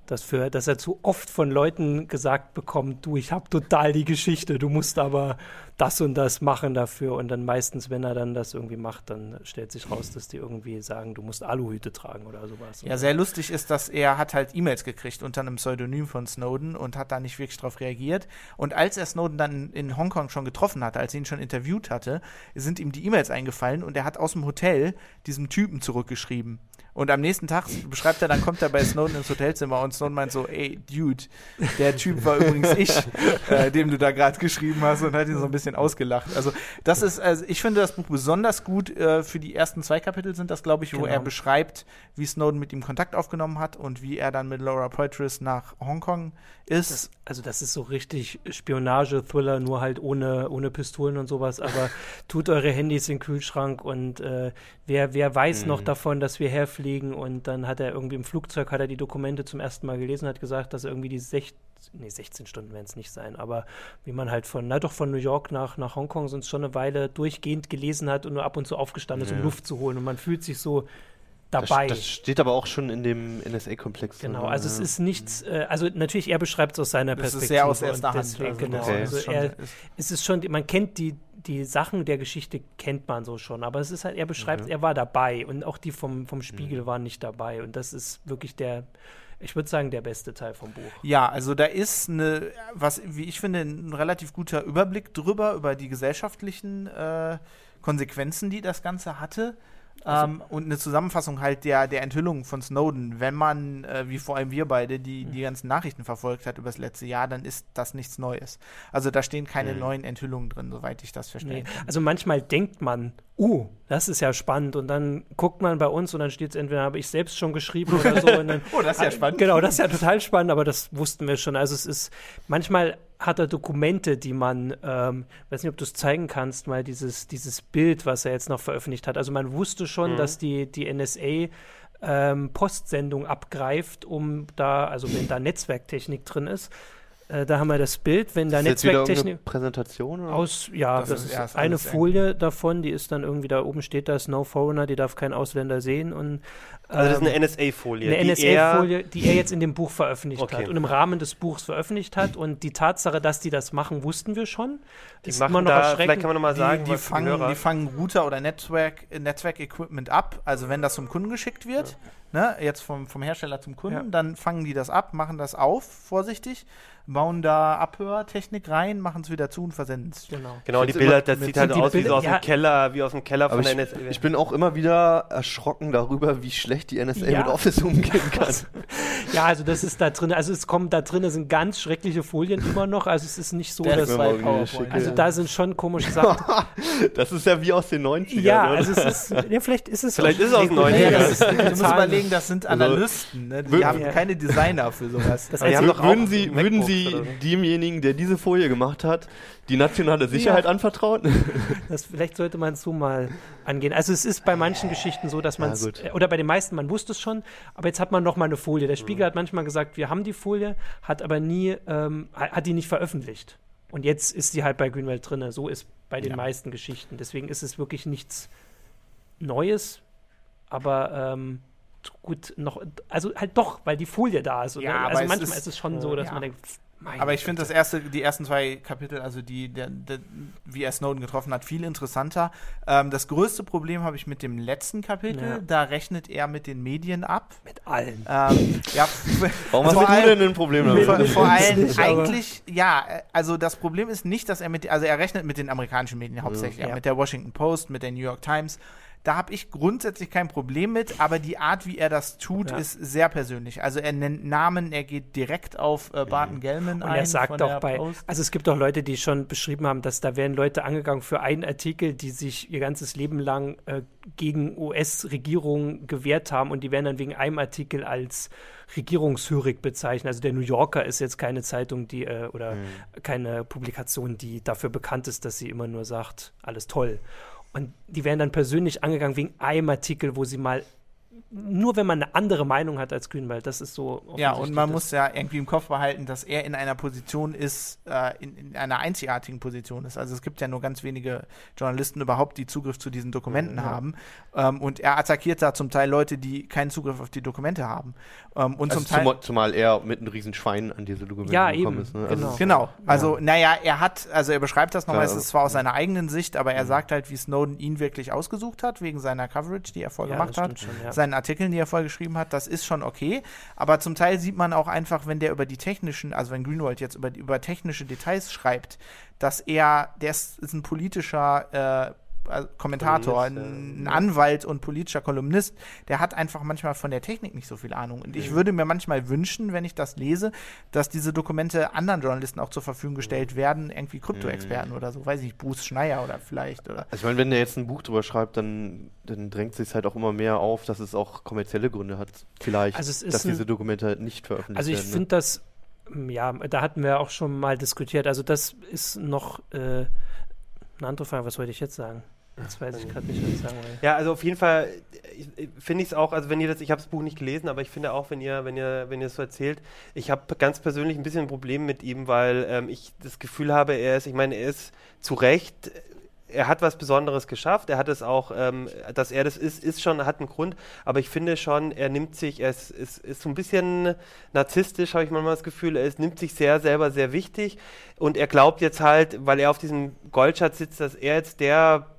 Dafür, dass er zu oft von Leuten gesagt bekommt, du, ich habe total die Geschichte, du musst aber das und das machen dafür. Und dann meistens, wenn er dann das irgendwie macht, dann stellt sich raus, dass die irgendwie sagen, du musst Aluhüte tragen oder sowas. Ja, sehr lustig ist, dass er hat halt E-Mails gekriegt unter einem Pseudonym von Snowden und hat da nicht wirklich drauf reagiert. Und als er Snowden dann in Hongkong schon getroffen hatte, als er ihn schon interviewt hatte, sind ihm die E-Mails eingefallen und er hat aus dem Hotel diesem Typen zurückgeschrieben. Und am nächsten Tag beschreibt er, dann kommt er bei Snowden ins Hotelzimmer und Snowden meint so, ey, Dude, der Typ war übrigens ich, äh, dem du da gerade geschrieben hast und hat ihn so ein bisschen ausgelacht. Also das ist, also ich finde das Buch besonders gut. Äh, für die ersten zwei Kapitel sind das, glaube ich, wo genau. er beschreibt, wie Snowden mit ihm Kontakt aufgenommen hat und wie er dann mit Laura Poitras nach Hongkong ist. Das, also das ist so richtig Spionage-Thriller, nur halt ohne, ohne Pistolen und sowas. Aber tut eure Handys in den Kühlschrank und äh, wer, wer weiß mhm. noch davon, dass wir herfliegen. Und dann hat er irgendwie im Flugzeug, hat er die Dokumente zum ersten Mal gelesen, hat gesagt, dass er irgendwie die 16, nee, 16 Stunden werden es nicht sein, aber wie man halt von, na doch von New York nach, nach Hongkong sonst schon eine Weile durchgehend gelesen hat und nur ab und zu aufgestanden ist, um Luft zu holen. Und man fühlt sich so dabei. Das, das, steht aber auch schon in dem NSA-Komplex. Genau, also ja. es ist nichts, äh, also natürlich, er beschreibt es aus seiner das Perspektive. Ist sehr aus erster Hand. Deswegen, also genau, okay. also er, es ist schon, man kennt die, die Sachen der Geschichte kennt man so schon, aber es ist halt, er beschreibt, mhm. er war dabei und auch die vom, vom Spiegel mhm. waren nicht dabei und das ist wirklich der, ich würde sagen, der beste Teil vom Buch. Ja, also da ist eine, was, wie ich finde, ein relativ guter Überblick drüber, über die gesellschaftlichen äh, Konsequenzen, die das Ganze hatte. Also ähm, und eine Zusammenfassung halt der, der Enthüllung von Snowden. Wenn man, äh, wie vor allem wir beide, die, die ganzen Nachrichten verfolgt hat über das letzte Jahr, dann ist das nichts Neues. Also da stehen keine mhm. neuen Enthüllungen drin, soweit ich das verstehe. Nee. Also manchmal denkt man, uh, das ist ja spannend. Und dann guckt man bei uns und dann steht es entweder, habe ich selbst schon geschrieben oder so. Dann, oh, das ist ja spannend. Genau, das ist ja total spannend, aber das wussten wir schon. Also es ist, manchmal hat er Dokumente, die man, ähm, weiß nicht, ob du es zeigen kannst, mal dieses, dieses Bild, was er jetzt noch veröffentlicht hat. Also man wusste schon, mhm. dass die, die NSA ähm, Postsendung abgreift, um da, also wenn da Netzwerktechnik drin ist, äh, da haben wir das Bild, wenn da Netzwerktechnik. Präsentation? Oder? Aus, ja, das, das ist, ist eine Folie davon, die ist dann irgendwie da oben steht da, No Foreigner, die darf kein Ausländer sehen. Und, also das ist eine ähm, NSA-Folie. Eine NSA-Folie, die er jetzt in dem Buch veröffentlicht okay. hat und im Rahmen des Buchs veröffentlicht hat. Und die Tatsache, dass die das machen, wussten wir schon. Die ist machen immer noch da, vielleicht kann man noch mal sagen, die, die fangen, die fangen Router oder Netzwerk, Netzwerk-Equipment ab, also wenn das zum Kunden geschickt wird. Ja ne, jetzt vom, vom Hersteller zum Kunden, ja. dann fangen die das ab, machen das auf, vorsichtig, bauen da Abhörtechnik rein, machen es wieder zu und versenden es. Genau. Genau, die Bilder, das sieht halt aus Bilder, wie so aus ja. dem Keller, wie aus dem Keller von der NSA. Ich bin auch immer wieder erschrocken darüber, wie schlecht die NSA ja. mit Office umgehen kann. ja, also das ist da drin, also es kommen da drin sind ganz schreckliche Folien immer noch, also es ist nicht so, dass also da sind schon komische Sachen. das ist ja wie aus den 90ern. Ja, oder? also es ist, ja, vielleicht ist es Vielleicht ist es aus den 90ern. du musst überlegen, das sind also Analysten, ne? die haben keine Designer für sowas. Das heißt, würden Sie, würden Sie demjenigen, der diese Folie gemacht hat, die nationale Sicherheit ja. anvertrauen? Das, vielleicht sollte man so mal angehen. Also es ist bei manchen Geschichten so, dass man es, ja, oder bei den meisten, man wusste es schon, aber jetzt hat man noch mal eine Folie. Der Spiegel mhm. hat manchmal gesagt, wir haben die Folie, hat aber nie, ähm, hat die nicht veröffentlicht. Und jetzt ist die halt bei Greenwald drin. So ist bei den ja. meisten Geschichten. Deswegen ist es wirklich nichts Neues, aber ähm, gut noch, also halt doch, weil die Folie da ist. Ja, also manchmal ist, ist, es schon so, dass ja. man denkt, meine aber ich finde das erste, die ersten zwei Kapitel, also die, der, der, wie er Snowden getroffen hat, viel interessanter. Ähm, das größte Problem habe ich mit dem letzten Kapitel. Ja. Da rechnet er mit den Medien ab. Mit allen. Ähm, ja, Warum hast du denn ein Problem damit? Vor, vor allem eigentlich, ja, also das Problem ist nicht, dass er mit, also er rechnet mit den amerikanischen Medien hauptsächlich, ja. mit der Washington Post, mit der New York Times. Da habe ich grundsätzlich kein Problem mit, aber die Art, wie er das tut, ja. ist sehr persönlich. Also er nennt Namen, er geht direkt auf äh, Barton Gellman Und ein. er sagt auch bei, Post. also es gibt auch Leute, die schon beschrieben haben, dass da werden Leute angegangen für einen Artikel, die sich ihr ganzes Leben lang äh, gegen US-Regierungen gewehrt haben und die werden dann wegen einem Artikel als regierungshörig bezeichnet. Also der New Yorker ist jetzt keine Zeitung, die äh, oder mhm. keine Publikation, die dafür bekannt ist, dass sie immer nur sagt, alles toll. Und die werden dann persönlich angegangen wegen einem Artikel, wo sie mal nur wenn man eine andere Meinung hat als Grünwald, das ist so. Ja, und man muss ja irgendwie im Kopf behalten, dass er in einer Position ist, äh, in, in, einer einzigartigen Position ist. Also es gibt ja nur ganz wenige Journalisten überhaupt, die Zugriff zu diesen Dokumenten ja. haben. Ähm, und er attackiert da zum Teil Leute, die keinen Zugriff auf die Dokumente haben. Ähm, und also zum Teil, zumal, zumal er mit einem riesen Schwein an diese Dokumente ja, gekommen eben. ist. Ne? Also genau. genau. Also, ja. naja, er hat, also er beschreibt das nochmal, es ist zwar aus seiner eigenen Sicht, aber er mhm. sagt halt, wie Snowden ihn wirklich ausgesucht hat, wegen seiner Coverage, die er vorgemacht ja, hat, schon, seinen Artikeln, die er vorgeschrieben geschrieben hat, das ist schon okay. Aber zum Teil sieht man auch einfach, wenn der über die technischen, also wenn Greenwald jetzt über, über technische Details schreibt, dass er, der ist, ist ein politischer äh, Kommentator, ein, ein, Anwalt und politischer Kolumnist, der hat einfach manchmal von der Technik nicht so viel Ahnung. Und ich würde mir manchmal wünschen, wenn ich das lese, dass diese Dokumente anderen Journalisten auch zur Verfügung gestellt werden, irgendwie Krypto-Experten mhm. oder so, weiß ich, Bruce Schneier oder vielleicht. Oder also ich meine, wenn der jetzt ein Buch drüber schreibt, dann, dann drängt sich halt auch immer mehr auf, dass es auch kommerzielle Gründe hat, vielleicht, also dass diese Dokumente halt nicht veröffentlicht werden. Also ich finde ne? das, ja, da hatten wir auch schon mal diskutiert, also das ist noch äh, eine andere Frage, was wollte ich jetzt sagen? Jetzt weiß ich gerade nicht, was ich sagen will. Ja, also auf jeden Fall finde ich es auch, also wenn ihr das, ich habe das Buch nicht gelesen, aber ich finde auch, wenn ihr, wenn ihr, wenn ihr es so erzählt, ich habe ganz persönlich ein bisschen ein Problem mit ihm, weil ähm, ich das Gefühl habe, er ist, ich meine, er ist zu Recht er hat was Besonderes geschafft. Er hat es auch, ähm, dass er das ist, ist schon, hat einen Grund. Aber ich finde schon, er nimmt sich, er ist, ist, ist so ein bisschen narzisstisch, habe ich manchmal das Gefühl. Er ist, nimmt sich sehr selber sehr wichtig. Und er glaubt jetzt halt, weil er auf diesem Goldschatz sitzt, dass er jetzt der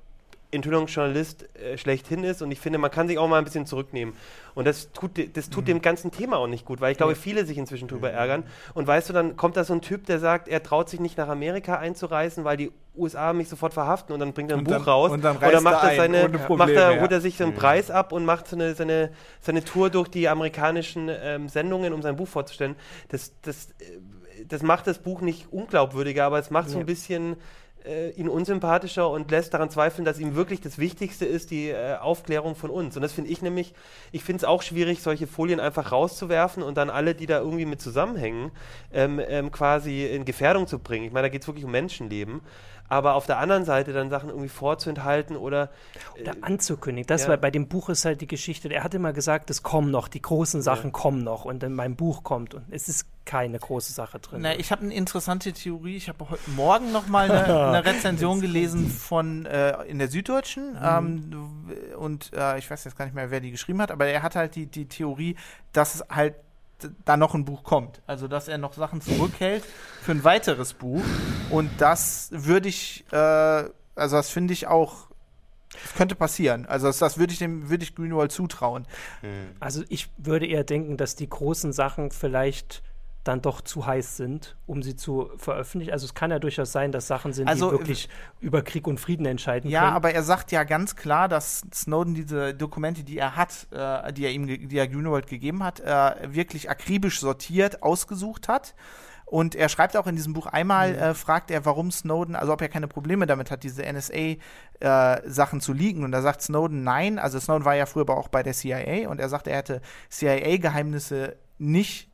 Enthüllungsjournalist äh, schlechthin ist und ich finde, man kann sich auch mal ein bisschen zurücknehmen. Und das tut, das tut mhm. dem ganzen Thema auch nicht gut, weil ich glaube, viele sich inzwischen darüber mhm. ärgern. Und weißt du, dann kommt da so ein Typ, der sagt, er traut sich nicht nach Amerika einzureisen, weil die USA mich sofort verhaften und dann bringt er ein und Buch dann, raus. Und dann oder macht er seine, Probleme, macht er, holt er sich so einen mhm. Preis ab und macht so eine, seine, seine Tour durch die amerikanischen ähm, Sendungen, um sein Buch vorzustellen. Das, das, äh, das macht das Buch nicht unglaubwürdiger, aber es macht so ein bisschen äh, ihn unsympathischer und lässt daran zweifeln, dass ihm wirklich das Wichtigste ist, die äh, Aufklärung von uns. Und das finde ich nämlich, ich finde es auch schwierig, solche Folien einfach rauszuwerfen und dann alle, die da irgendwie mit zusammenhängen, ähm, ähm, quasi in Gefährdung zu bringen. Ich meine, da geht es wirklich um Menschenleben aber auf der anderen Seite dann Sachen irgendwie vorzuenthalten oder, oder äh, anzukündigen. Das ja. war bei dem Buch ist halt die Geschichte. Er hat immer gesagt, es kommen noch, die großen Sachen ja. kommen noch und in meinem Buch kommt und es ist keine große Sache drin. Na, ich habe eine interessante Theorie. Ich habe heute Morgen noch mal eine, eine Rezension gelesen von äh, in der Süddeutschen mhm. ähm, und äh, ich weiß jetzt gar nicht mehr, wer die geschrieben hat, aber er hat halt die, die Theorie, dass es halt da noch ein Buch kommt. Also, dass er noch Sachen zurückhält für ein weiteres Buch. Und das würde ich, äh, also das finde ich auch, das könnte passieren. Also das, das würde ich dem, würde ich Greenwald zutrauen. Also ich würde eher denken, dass die großen Sachen vielleicht dann doch zu heiß sind, um sie zu veröffentlichen. Also es kann ja durchaus sein, dass Sachen sind, also, die wirklich über Krieg und Frieden entscheiden ja, können. Ja, aber er sagt ja ganz klar, dass Snowden diese Dokumente, die er hat, äh, die er ihm, die er Greenwald gegeben hat, äh, wirklich akribisch sortiert, ausgesucht hat. Und er schreibt auch in diesem Buch einmal, mhm. äh, fragt er, warum Snowden, also ob er keine Probleme damit hat, diese NSA-Sachen äh, zu liegen. Und da sagt Snowden nein. Also Snowden war ja früher aber auch bei der CIA und er sagt, er hätte CIA-Geheimnisse nicht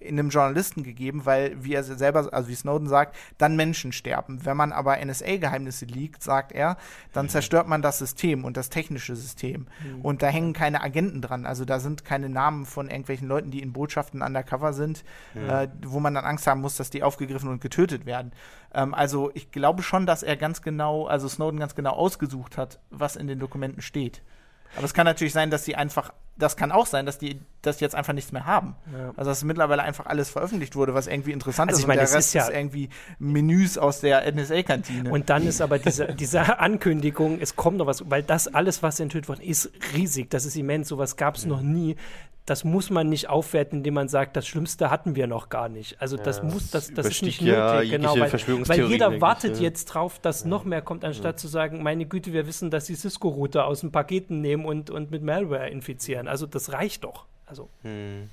in einem Journalisten gegeben, weil, wie er selber, also wie Snowden sagt, dann Menschen sterben. Wenn man aber NSA-Geheimnisse liegt, sagt er, dann mhm. zerstört man das System und das technische System. Mhm. Und da hängen keine Agenten dran. Also da sind keine Namen von irgendwelchen Leuten, die in Botschaften undercover sind, mhm. äh, wo man dann Angst haben muss, dass die aufgegriffen und getötet werden. Ähm, also ich glaube schon, dass er ganz genau, also Snowden ganz genau ausgesucht hat, was in den Dokumenten steht. Aber es kann natürlich sein, dass sie einfach, das kann auch sein, dass die das jetzt einfach nichts mehr haben. Ja. Also dass mittlerweile einfach alles veröffentlicht wurde, was irgendwie interessant also ist. Ich meine, und der Rest ist, ja ist irgendwie Menüs aus der NSA-Kantine. Und dann ist aber diese, diese Ankündigung, es kommt noch was, weil das alles, was enthüllt worden ist, riesig, das ist immens, sowas gab es mhm. noch nie das muss man nicht aufwerten, indem man sagt, das Schlimmste hatten wir noch gar nicht. Also das ja, muss, das, das ist nicht ja nötig, genau, weil, weil jeder wartet ich, jetzt drauf, dass ja. noch mehr kommt, anstatt zu sagen, meine Güte, wir wissen, dass sie Cisco-Router aus den Paketen nehmen und, und mit Malware infizieren. Also das reicht doch. Also. Hm.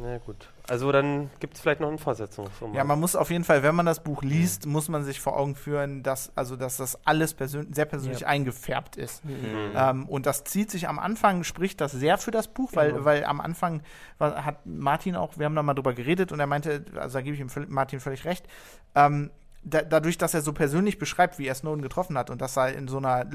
Na gut. Also dann gibt es vielleicht noch einen Fortsetzungsroman. Ja, man muss auf jeden Fall, wenn man das Buch liest, mhm. muss man sich vor Augen führen, dass, also, dass das alles persön sehr persönlich ja. eingefärbt ist. Mhm. Ähm, und das zieht sich am Anfang, spricht das sehr für das Buch, weil, genau. weil am Anfang war, hat Martin auch, wir haben da mal drüber geredet und er meinte, also da gebe ich ihm Martin völlig recht, ähm, da, dadurch, dass er so persönlich beschreibt, wie er Snowden getroffen hat und dass er in so einer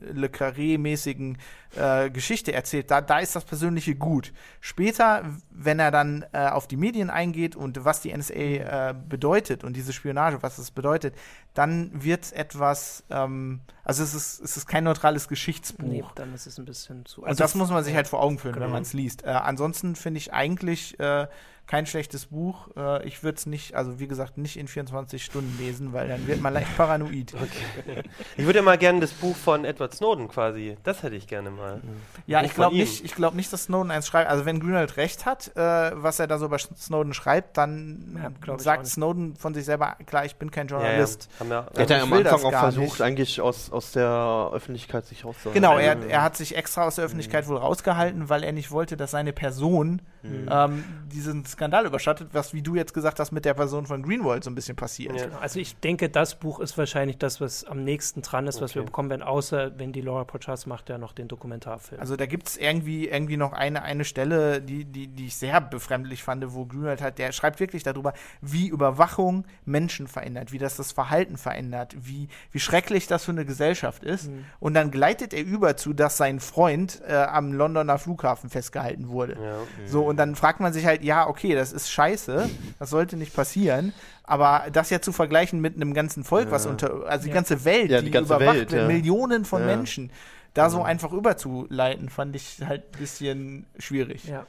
Le Carré-mäßigen äh, Geschichte erzählt, da, da ist das Persönliche gut. Später, wenn er dann äh, auf die Medien eingeht und was die NSA äh, bedeutet und diese Spionage, was es bedeutet, dann wird etwas, ähm, also es ist, es ist kein neutrales Geschichtsbuch. Nee, dann ist es ein bisschen zu. Also und das muss man sich halt vor Augen führen, genau. wenn man es liest. Äh, ansonsten finde ich eigentlich äh, kein schlechtes Buch. Äh, ich würde es nicht, also wie gesagt, nicht in 24 Stunden lesen, weil dann wird man leicht paranoid. Okay. Ich würde ja mal gerne das Buch von Edward Snowden quasi, das hätte ich gerne mal. Ja, ich glaube nicht, ich glaube nicht, dass Snowden eins schreibt. Also wenn Grünwald recht hat, äh, was er da so bei Snowden schreibt, dann ja, sagt Snowden von sich selber, klar, ich bin kein Journalist. Ja, ja. er hat ja am Anfang auch versucht, nicht. eigentlich aus, aus der Öffentlichkeit sich rauszuhalten. Genau, er, er hat sich extra aus der Öffentlichkeit mhm. wohl rausgehalten, weil er nicht wollte, dass seine Person mhm. ähm, diesen Skandal überschattet, was, wie du jetzt gesagt hast, mit der Person von Greenwald so ein bisschen passiert. Ja. Also ich denke, das Buch ist wahrscheinlich das, was am nächsten dran ist, okay. was wir bekommen werden, außer wenn die Laura Pochas macht ja noch den Dokumentarfilm. Also da gibt es irgendwie, irgendwie noch eine, eine Stelle, die, die, die ich sehr befremdlich fand, wo Greenwald hat, der schreibt wirklich darüber, wie Überwachung Menschen verändert, wie das das Verhalten verändert, wie, wie schrecklich das für eine Gesellschaft ist. Mhm. Und dann gleitet er über zu, dass sein Freund äh, am Londoner Flughafen festgehalten wurde. Ja. So, und dann fragt man sich halt, ja, okay, das ist scheiße, das sollte nicht passieren. Aber das ja zu vergleichen mit einem ganzen Volk, ja. was unter, also die ganze Welt, ja, die, die ganze überwacht Welt, wird, Millionen von Menschen, da so einfach überzuleiten, fand ich halt ein bisschen schwierig. Ja.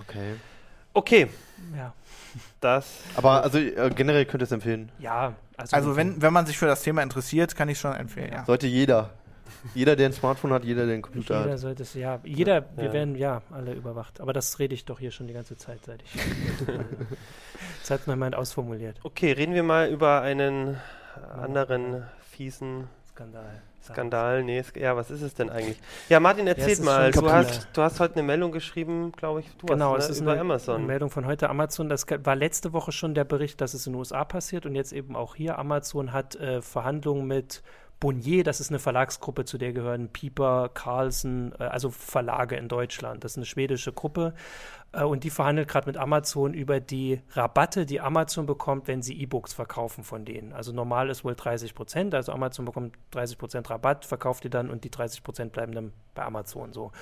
Okay. Okay. Ja. Das. Aber also äh, generell könnt ihr es empfehlen. Ja. Also, also wenn, wenn man sich für das Thema interessiert, kann ich schon empfehlen. Ja. Sollte jeder. Jeder, der ein Smartphone hat, jeder, der einen Computer jeder hat. Jeder sollte es, ja. Jeder, wir werden ja alle überwacht. Aber das rede ich doch hier schon die ganze Zeit, seit ich. das hat noch jemand ausformuliert. Okay, reden wir mal über einen anderen fiesen Skandal. Skandal, nee, ja, was ist es denn eigentlich? Ja, Martin, erzähl ja, mal. Du hast, du hast heute eine Meldung geschrieben, glaube ich, du genau, hast, ne, es ist über eine, Amazon. Eine Meldung von heute Amazon. Das war letzte Woche schon der Bericht, dass es in den USA passiert und jetzt eben auch hier. Amazon hat äh, Verhandlungen mit Bonnier, das ist eine Verlagsgruppe, zu der gehören Pieper, Carlsen, äh, also Verlage in Deutschland. Das ist eine schwedische Gruppe äh, und die verhandelt gerade mit Amazon über die Rabatte, die Amazon bekommt, wenn sie E-Books verkaufen von denen. Also normal ist wohl 30 Prozent, also Amazon bekommt 30 Prozent Rabatt, verkauft die dann und die 30 Prozent bleiben dann bei Amazon so.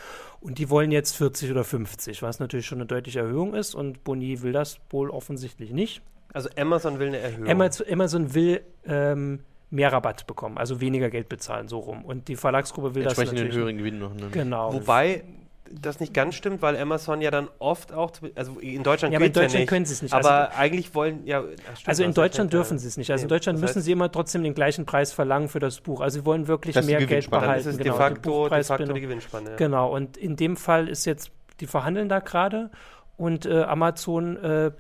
Und die wollen jetzt 40 oder 50, was natürlich schon eine deutliche Erhöhung ist und Bonnier will das wohl offensichtlich nicht. Also Amazon will eine Erhöhung. Amazon, Amazon will ähm, mehr Rabatt bekommen, also weniger Geld bezahlen, so rum. Und die Verlagsgruppe will das natürlich. den höheren Gewinn noch. Ne? Genau. Wobei das nicht ganz stimmt, weil Amazon ja dann oft auch, also in Deutschland, ja, aber in Deutschland ja nicht, können sie es nicht. Aber also, eigentlich wollen, ja. Stimmt, also in Deutschland dürfen sie es nicht. Also in Deutschland müssen sie immer trotzdem den gleichen Preis verlangen für das Buch. Also sie wollen wirklich mehr Geld behalten. Das ist genau, de facto, de facto die Gewinnspanne. Genau, und in dem Fall ist jetzt, die verhandeln da gerade und äh, Amazon äh,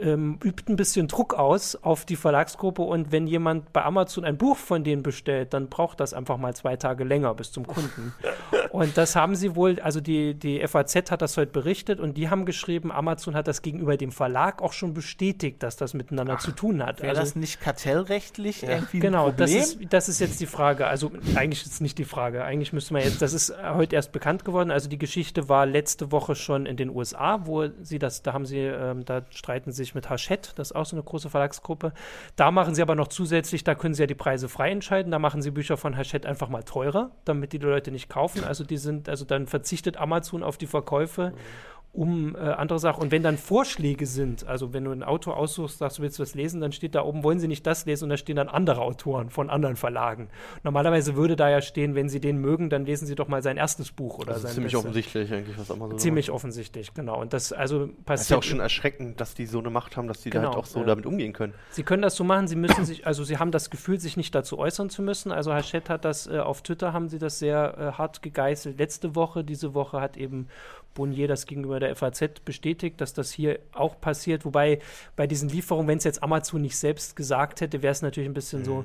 ähm, übt ein bisschen Druck aus auf die Verlagsgruppe und wenn jemand bei Amazon ein Buch von denen bestellt, dann braucht das einfach mal zwei Tage länger bis zum Kunden. und das haben sie wohl, also die, die FAZ hat das heute berichtet und die haben geschrieben, Amazon hat das gegenüber dem Verlag auch schon bestätigt, dass das miteinander Ach, zu tun hat. Wäre also, das nicht kartellrechtlich ja. irgendwie Genau, ein Problem? das ist, das ist jetzt die Frage. Also eigentlich ist es nicht die Frage. Eigentlich müsste man jetzt, das ist heute erst bekannt geworden. Also die Geschichte war letzte Woche schon in den USA, wo sie das, da haben sie, ähm, da streiten sich mit Hachette, das ist auch so eine große Verlagsgruppe. Da machen sie aber noch zusätzlich, da können sie ja die Preise frei entscheiden, da machen sie Bücher von Hachette einfach mal teurer, damit die Leute nicht kaufen. Also die sind, also dann verzichtet Amazon auf die Verkäufe. Mhm um äh, andere Sachen. Und wenn dann Vorschläge sind, also wenn du ein Autor aussuchst, sagst du willst was lesen, dann steht da oben, wollen sie nicht das lesen und da stehen dann andere Autoren von anderen Verlagen. Normalerweise würde da ja stehen, wenn sie den mögen, dann lesen sie doch mal sein erstes Buch oder also sein ziemlich Beste. offensichtlich eigentlich, was Amazon Ziemlich macht. offensichtlich, genau. Und das also passiert. Das ist ja auch schon erschreckend, dass die so eine Macht haben, dass die genau, da halt genau, auch so ja. damit umgehen können. Sie können das so machen, sie müssen sich, also sie haben das Gefühl, sich nicht dazu äußern zu müssen. Also Hachette hat das äh, auf Twitter haben sie das sehr äh, hart gegeißelt. Letzte Woche, diese Woche hat eben Bonnier das gegenüber der FAZ bestätigt, dass das hier auch passiert. Wobei bei diesen Lieferungen, wenn es jetzt Amazon nicht selbst gesagt hätte, wäre es natürlich ein bisschen mhm. so,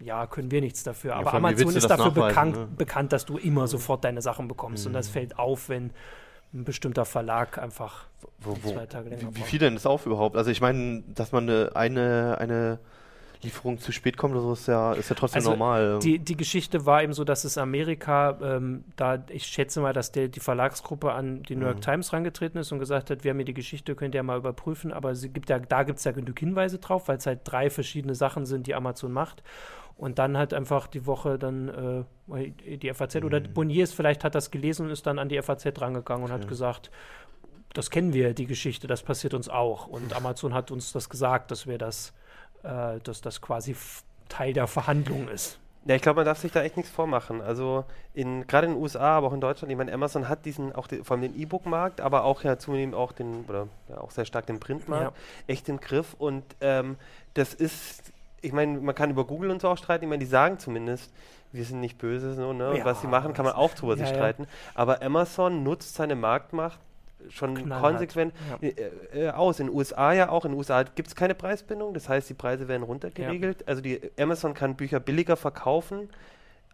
ja, können wir nichts dafür. Ja, Aber Amazon ist dafür bekannt, ne? bekannt, dass du immer sofort deine Sachen bekommst. Mhm. Und das mhm. fällt auf, wenn ein bestimmter Verlag einfach wo, wo, zwei Tage länger Wie, wie fiel denn das auf überhaupt? Also ich meine, dass man eine, eine, eine Lieferung zu spät kommt oder so, ist ja, ist ja trotzdem also normal. Die, die Geschichte war eben so, dass es Amerika, ähm, da ich schätze mal, dass der, die Verlagsgruppe an die New York mhm. Times rangetreten ist und gesagt hat, wir haben hier die Geschichte, könnt ihr mal überprüfen, aber sie gibt ja, da gibt es ja genug Hinweise drauf, weil es halt drei verschiedene Sachen sind, die Amazon macht. Und dann halt einfach die Woche dann äh, die FAZ mhm. oder Boniers vielleicht hat das gelesen und ist dann an die FAZ rangegangen und okay. hat gesagt, das kennen wir, die Geschichte, das passiert uns auch. Und Amazon hat uns das gesagt, dass wir das, äh, dass das quasi Teil der Verhandlung ist. Ja, ich glaube, man darf sich da echt nichts vormachen. Also gerade in den USA, aber auch in Deutschland, ich meine, Amazon hat diesen, auch die, vor allem den E-Book-Markt, aber auch ja zunehmend auch den, oder ja, auch sehr stark den Printmarkt, ja. echt im Griff. Und ähm, das ist ich meine, man kann über Google und so auch streiten. Ich meine, die sagen zumindest, wir sind nicht böse, so, ne? Ja, was sie machen, kann man auch drüber sich streiten. Aber Amazon nutzt seine Marktmacht schon Knallhart. konsequent ja. äh, äh, aus. In den USA ja auch. In den USA gibt es keine Preisbindung, das heißt, die Preise werden runtergeregelt. Ja. Also die Amazon kann Bücher billiger verkaufen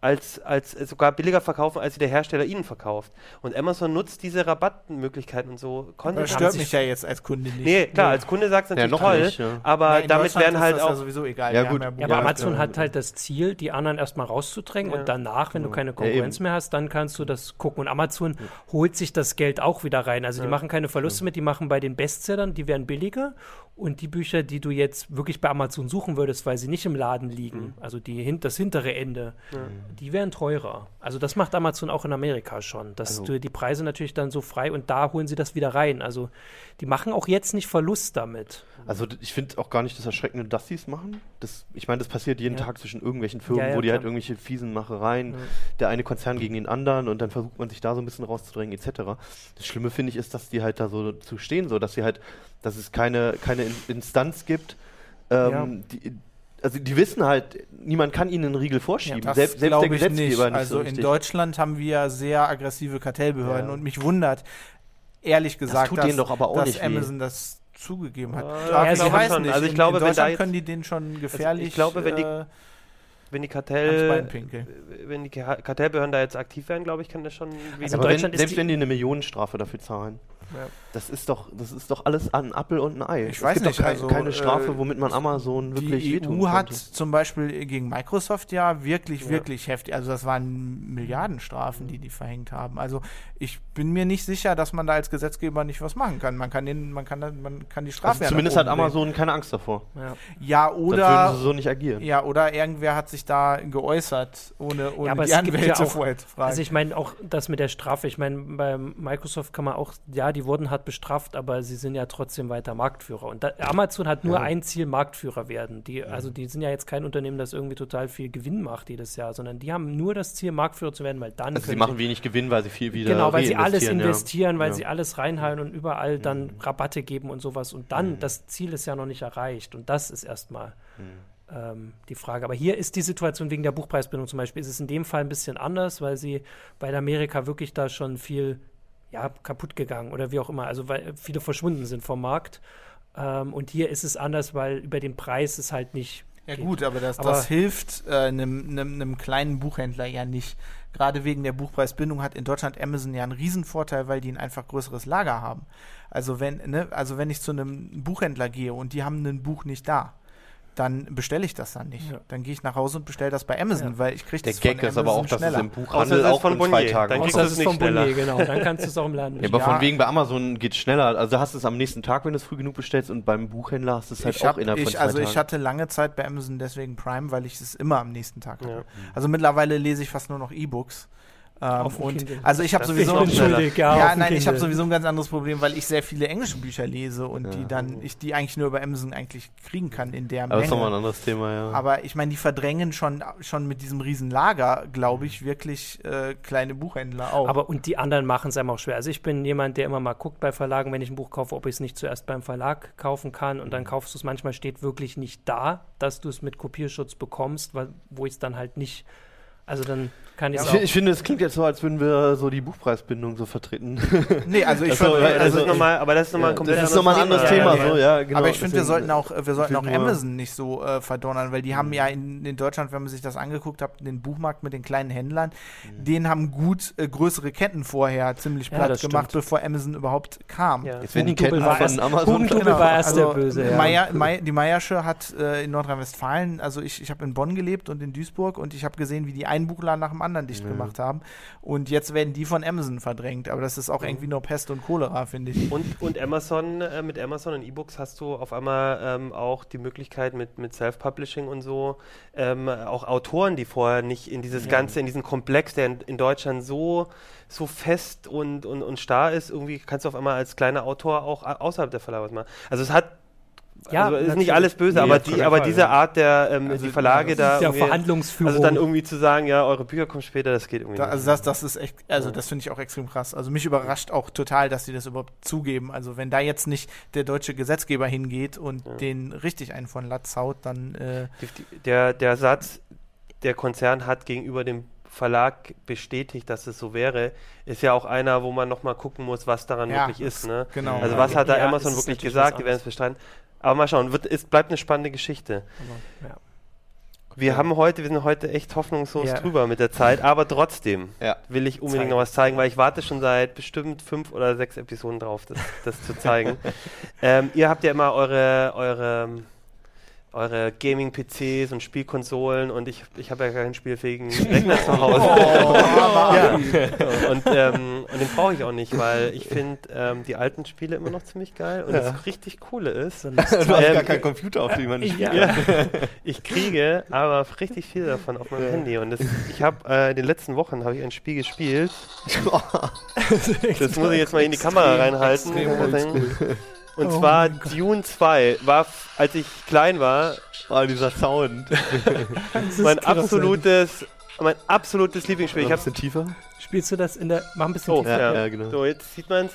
als, als äh, sogar billiger verkaufen, als der Hersteller ihnen verkauft. Und Amazon nutzt diese Rabattmöglichkeiten und so. Das stört mich ja jetzt als Kunde nicht. Nee, klar, als Kunde sagt es natürlich ja, toll, nicht, ja. aber ja, damit werden halt auch... Ja sowieso egal. Ja, gut. Ja, aber Amazon hat halt das Ziel, die anderen erstmal rauszudrängen und danach, wenn du keine Konkurrenz mehr hast, dann kannst du das gucken. Und Amazon holt sich das Geld auch wieder rein. Also die machen keine Verluste mit, die machen bei den Bestsellern, die werden billiger und die Bücher, die du jetzt wirklich bei Amazon suchen würdest, weil sie nicht im Laden liegen, mhm. also die, das hintere Ende, mhm. die wären teurer. Also das macht Amazon auch in Amerika schon, dass also. du die Preise natürlich dann so frei und da holen sie das wieder rein. Also die machen auch jetzt nicht Verlust damit. Also ich finde auch gar nicht das Erschreckende, dass sie es machen. Das, ich meine, das passiert jeden ja. Tag zwischen irgendwelchen Firmen, ja, ja, wo die klar. halt irgendwelche fiesen Machereien, der eine Konzern gegen den anderen und dann versucht man sich da so ein bisschen rauszudrängen etc. Das Schlimme finde ich ist, dass die halt da so zu stehen, so dass sie halt, dass es keine, keine Instanz gibt, ähm, die, also die wissen halt, niemand kann ihnen einen Riegel vorschieben. Ja, selbst, selbst der Gesetzgeber nicht. nicht. Also so in Deutschland haben wir sehr aggressive Kartellbehörden ja. und mich wundert, ehrlich gesagt, das tut dass, denen doch aber auch dass nicht Amazon weh. das zugegeben hat. Äh, ja, ich weiß nicht. Also ich in, glaube, in Deutschland können die den schon gefährlich. Also ich glaube, wenn die äh, wenn die Kartell, wenn die Kartellbehörden da jetzt aktiv werden, glaube ich, kann das schon. Also in Deutschland wenn, selbst wenn die eine Millionenstrafe dafür zahlen. Ja. Das ist doch, das ist doch alles an Appel und ein Ei. Ich es weiß nicht, kein, also, keine Strafe, äh, womit man Amazon wirklich Die EU hat zum Beispiel gegen Microsoft ja wirklich, ja. wirklich heftig. Also das waren Milliardenstrafen, die die verhängt haben. Also ich bin mir nicht sicher, dass man da als Gesetzgeber nicht was machen kann. Man kann den, man kann, man kann die Strafe. Also zumindest hat Amazon nehmen. keine Angst davor. Ja, ja oder. Dann würden sie so nicht agieren. Ja, oder irgendwer hat sich da geäußert, ohne, ohne ja, die Anwälte vorher zu fragen. Also ich meine auch das mit der Strafe. Ich meine bei Microsoft kann man auch, ja, die wurden hart bestraft, aber sie sind ja trotzdem weiter Marktführer. Und da, Amazon hat nur ja. ein Ziel, Marktführer werden. Die, also die sind ja jetzt kein Unternehmen, das irgendwie total viel Gewinn macht jedes Jahr, sondern die haben nur das Ziel, Marktführer zu werden, weil dann. Also sie machen wenig Gewinn, weil sie viel wieder. Genau, weil sie alles investieren, ja. weil ja. sie alles reinhalten und überall dann mhm. Rabatte geben und sowas. Und dann, mhm. das Ziel ist ja noch nicht erreicht. Und das ist erstmal. Mhm ähm, die Frage. Aber hier ist die Situation wegen der Buchpreisbindung zum Beispiel, ist es in dem Fall ein bisschen anders, weil sie bei Amerika wirklich da schon viel ja, kaputt gegangen oder wie auch immer. Also weil viele verschwunden sind vom Markt. Ähm, und hier ist es anders, weil über den Preis es halt nicht. Ja geht. gut, aber das, aber das hilft einem äh, kleinen Buchhändler ja nicht. Gerade wegen der Buchpreisbindung hat in Deutschland Amazon ja einen Riesenvorteil, weil die ein einfach größeres Lager haben. Also wenn, ne, also wenn ich zu einem Buchhändler gehe und die haben ein Buch nicht da, dann bestelle ich das dann nicht. Ja. Dann gehe ich nach Hause und bestelle das bei Amazon, ja. weil ich kriege das Der Gag ist aber auch, dass es im Buchhandel auch von zwei Tagen Dann kriegst du es nicht schneller. Bonnier, genau. Dann kannst du es auch im Laden bestellen. Ja, aber von wegen bei Amazon geht es schneller. Also hast du es am nächsten Tag, wenn du es früh genug bestellst und beim Buchhändler hast du es halt ich auch hab, innerhalb ich, von zwei Also Tagen. ich hatte lange Zeit bei Amazon deswegen Prime, weil ich es immer am nächsten Tag hatte. Also mittlerweile lese ich fast nur noch E-Books. Ähm, und also ich habe sowieso ein, ja, ja nein, ich habe sowieso ein ganz anderes Problem, weil ich sehr viele englische Bücher lese und ja. die dann ich die eigentlich nur über Amazon eigentlich kriegen kann in der Aber Menge. Das ist nochmal ein anderes Thema, ja. Aber ich meine, die verdrängen schon schon mit diesem riesen Lager, glaube ich, wirklich äh, kleine Buchhändler auch. Aber und die anderen machen es einem auch schwer. Also ich bin jemand, der immer mal guckt bei Verlagen, wenn ich ein Buch kaufe, ob ich es nicht zuerst beim Verlag kaufen kann und dann kaufst du es. Manchmal steht wirklich nicht da, dass du es mit Kopierschutz bekommst, weil, wo ich es dann halt nicht Also dann kann ich ich, ich finde, es klingt jetzt so, als würden wir so die Buchpreisbindung so vertreten. nee, also ich also, finde, also, nochmal, aber das ist nochmal ja, ein komplett das ist nochmal ein anderes Thema, Thema so, ja, genau. Aber ich finde, wir sollten auch, wir sollten auch Amazon nicht so äh, verdonnern, weil die haben ja in, in, Deutschland, wenn man sich das angeguckt hat, den Buchmarkt mit den kleinen Händlern, mhm. den haben gut äh, größere Ketten vorher ziemlich platt ja, gemacht, stimmt. bevor Amazon überhaupt kam. Ja. Jetzt werden die Ketten von erst, Amazon genau, war erst also, der Böse, ja. Meier, Meier, die Meiersche hat äh, in Nordrhein-Westfalen, also ich, ich habe in Bonn gelebt und in Duisburg und ich habe gesehen, wie die einen Buchladen nach dem anderen dicht gemacht haben. Und jetzt werden die von Amazon verdrängt. Aber das ist auch irgendwie nur Pest und Cholera, finde ich. Und, und Amazon, äh, mit Amazon und E-Books hast du auf einmal ähm, auch die Möglichkeit mit, mit Self-Publishing und so, ähm, auch Autoren, die vorher nicht in dieses ja. Ganze, in diesen Komplex, der in, in Deutschland so so fest und, und, und starr ist, irgendwie kannst du auf einmal als kleiner Autor auch außerhalb der Verlage was machen. Also es hat ja, also ist nicht alles böse, nee, aber, die, aber diese Art der ähm, also, die Verlage ja, da. Ja Verhandlungsführung. Also dann irgendwie zu sagen, ja, eure Bücher kommen später, das geht irgendwie da, Also das, das ist echt, also ja. das finde ich auch extrem krass. Also mich überrascht auch total, dass sie das überhaupt zugeben. Also wenn da jetzt nicht der deutsche Gesetzgeber hingeht und ja. den richtig einen von Latz haut, dann. Äh der, der Satz, der Konzern hat gegenüber dem Verlag bestätigt, dass es so wäre, ist ja auch einer, wo man nochmal gucken muss, was daran ja, wirklich ist. Ne? Genau. Also was hat da Amazon wirklich gesagt? Die werden es bestreiten. Aber mal schauen, wird, es bleibt eine spannende Geschichte. Aber, ja. Wir haben heute, wir sind heute echt hoffnungslos ja. drüber mit der Zeit, aber trotzdem ja. will ich unbedingt zeigen. noch was zeigen, weil ich warte schon seit bestimmt fünf oder sechs Episoden drauf, das, das zu zeigen. ähm, ihr habt ja immer eure, eure eure Gaming-PCs und Spielkonsolen und ich, ich habe ja keinen spielfähigen Rechner zu Hause. Oh, ja. und, ähm, und den brauche ich auch nicht, weil ich finde ähm, die alten Spiele immer noch ziemlich geil und ja. das richtig coole ist. du hast ähm, gar keinen Computer, auf dem man spielt. Ja. ich kriege aber richtig viel davon auf meinem Handy und das, ich habe äh, in den letzten Wochen habe ich ein Spiel gespielt. das muss ich jetzt mal in die Kamera reinhalten. Und oh zwar Dune 2 war, als ich klein war, war dieser Sound. mein absolutes, mein absolutes Lieblingsspiel. Ich hab's ein bisschen tiefer. Spielst du das in der, mach ein bisschen oh, tiefer. Ja, ja, genau. So, jetzt sieht man's.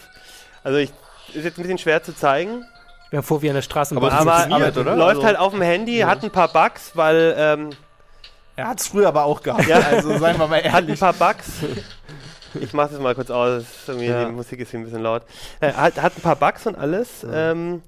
Also ich, ist jetzt ein bisschen schwer zu zeigen. Ich bin vor wie an der Straßenbahn. Aber, aber, aber oder? läuft also, halt auf dem Handy, ja. hat ein paar Bugs, weil ähm, er hat es früher aber auch gehabt. Ja. Also seien wir mal ehrlich. Hat ein paar Bugs. Ich mache das mal kurz aus. Ja. Die Musik ist hier ein bisschen laut. Äh, hat, hat ein paar Bugs und alles. Ja. Ähm,